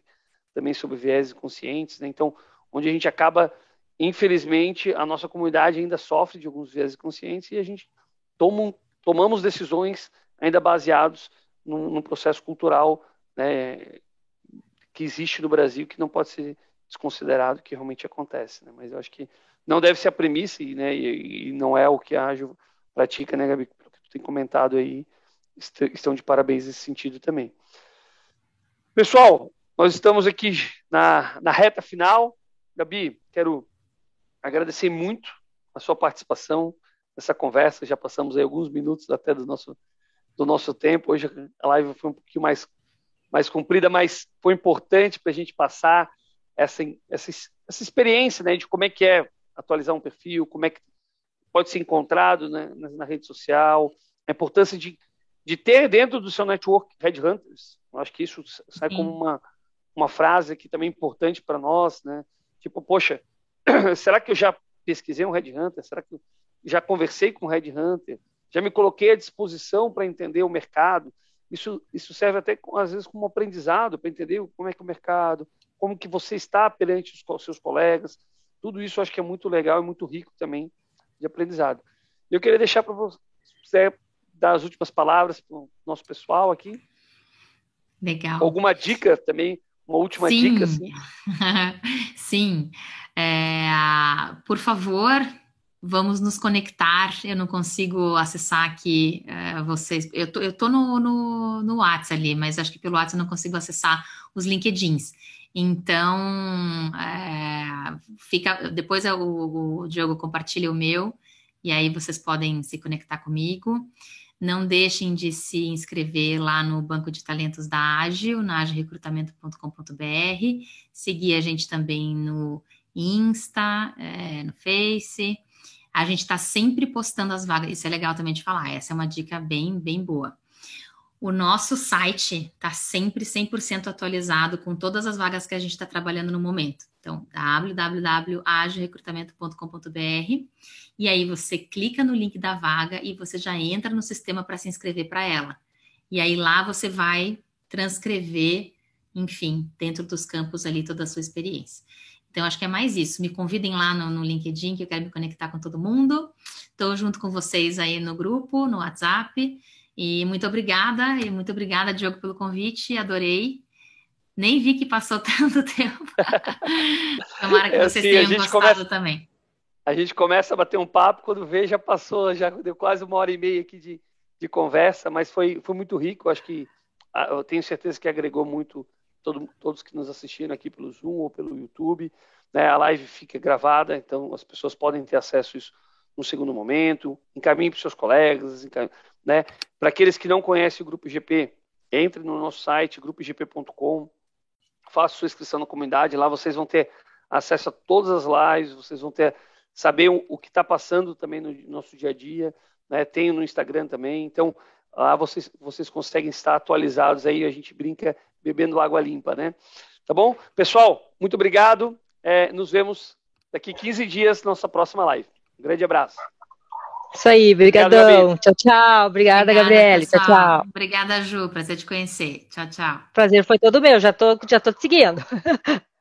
A: também sobre vieses conscientes, né? Então, onde a gente acaba, infelizmente, a nossa comunidade ainda sofre de alguns viés conscientes e a gente toma, tomamos decisões ainda baseados num, num processo cultural né, que existe no Brasil que não pode ser desconsiderado que realmente acontece. Né? Mas eu acho que não deve ser a premissa né, e, e não é o que a Ágil pratica, né, Gabi? Pelo que tu tem comentado aí, estão de parabéns nesse sentido também. Pessoal, nós estamos aqui na, na reta final. Gabi, quero agradecer muito a sua participação nessa conversa. Já passamos aí alguns minutos até do nosso, do nosso tempo. Hoje a live foi um pouquinho mais, mais comprida, mas foi importante para a gente passar essa, essa, essa experiência né, de como é que é atualizar um perfil, como é que pode ser encontrado né, na, na, rede social, a importância de, de ter dentro do seu network headhunters. Eu acho que isso sai Sim. como uma, uma frase que também é importante para nós, né? Tipo, poxa, será que eu já pesquisei um Red Hunter? Será que eu já conversei com um Red Hunter? Já me coloquei à disposição para entender o mercado? Isso, isso serve até, às vezes, como aprendizado, para entender como é que é o mercado, como que você está perante os seus colegas. Tudo isso acho que é muito legal e muito rico também de aprendizado. Eu queria deixar para você dar as últimas palavras para o nosso pessoal aqui.
B: Legal.
A: Alguma dica também uma última Sim. dica. Assim.
B: Sim. É, por favor, vamos nos conectar. Eu não consigo acessar aqui é, vocês. Eu tô, eu tô no, no, no WhatsApp ali, mas acho que pelo WhatsApp eu não consigo acessar os LinkedIns. Então, é, fica. Depois o, o Diogo compartilha o meu, e aí vocês podem se conectar comigo. Não deixem de se inscrever lá no Banco de Talentos da Ágil, na agilrecrutamento.com.br. Seguir a gente também no Insta, é, no Face. A gente está sempre postando as vagas, isso é legal também de falar, essa é uma dica bem, bem boa. O nosso site está sempre 100% atualizado com todas as vagas que a gente está trabalhando no momento. Então, www.agilrecrutamento.com.br e aí você clica no link da vaga e você já entra no sistema para se inscrever para ela. E aí lá você vai transcrever, enfim, dentro dos campos ali toda a sua experiência. Então, acho que é mais isso. Me convidem lá no, no LinkedIn, que eu quero me conectar com todo mundo. Estou junto com vocês aí no grupo, no WhatsApp. E muito obrigada, e muito obrigada, Diogo, pelo convite. Adorei. Nem vi que passou tanto tempo. Tomara que é vocês assim, tenham gostado começa, também.
A: A gente começa a bater um papo, quando vê, já passou, já deu quase uma hora e meia aqui de, de conversa, mas foi, foi muito rico. Acho que ah, eu tenho certeza que agregou muito todo, todos que nos assistiram aqui pelo Zoom ou pelo YouTube. Né? A live fica gravada, então as pessoas podem ter acesso a isso no segundo momento. Encaminhe para os seus colegas. Né? Para aqueles que não conhecem o Grupo GP, entre no nosso site, grupogp.com, faça sua inscrição na comunidade. Lá vocês vão ter acesso a todas as lives, vocês vão ter saber o, que está passando também no nosso dia a dia. Né? Tenho no Instagram também. Então, lá vocês, vocês conseguem estar atualizados aí. A gente brinca bebendo água limpa, né? Tá bom? Pessoal, muito obrigado. É, nos vemos daqui 15 dias na nossa próxima live. Um grande abraço.
C: Isso aí, brigadão. tchau, tchau. Obrigada, Obrigada Gabriele. Tchau, tchau.
B: Obrigada, Ju. Prazer te conhecer. Tchau, tchau.
C: Prazer foi todo meu. Já tô, já tô te seguindo.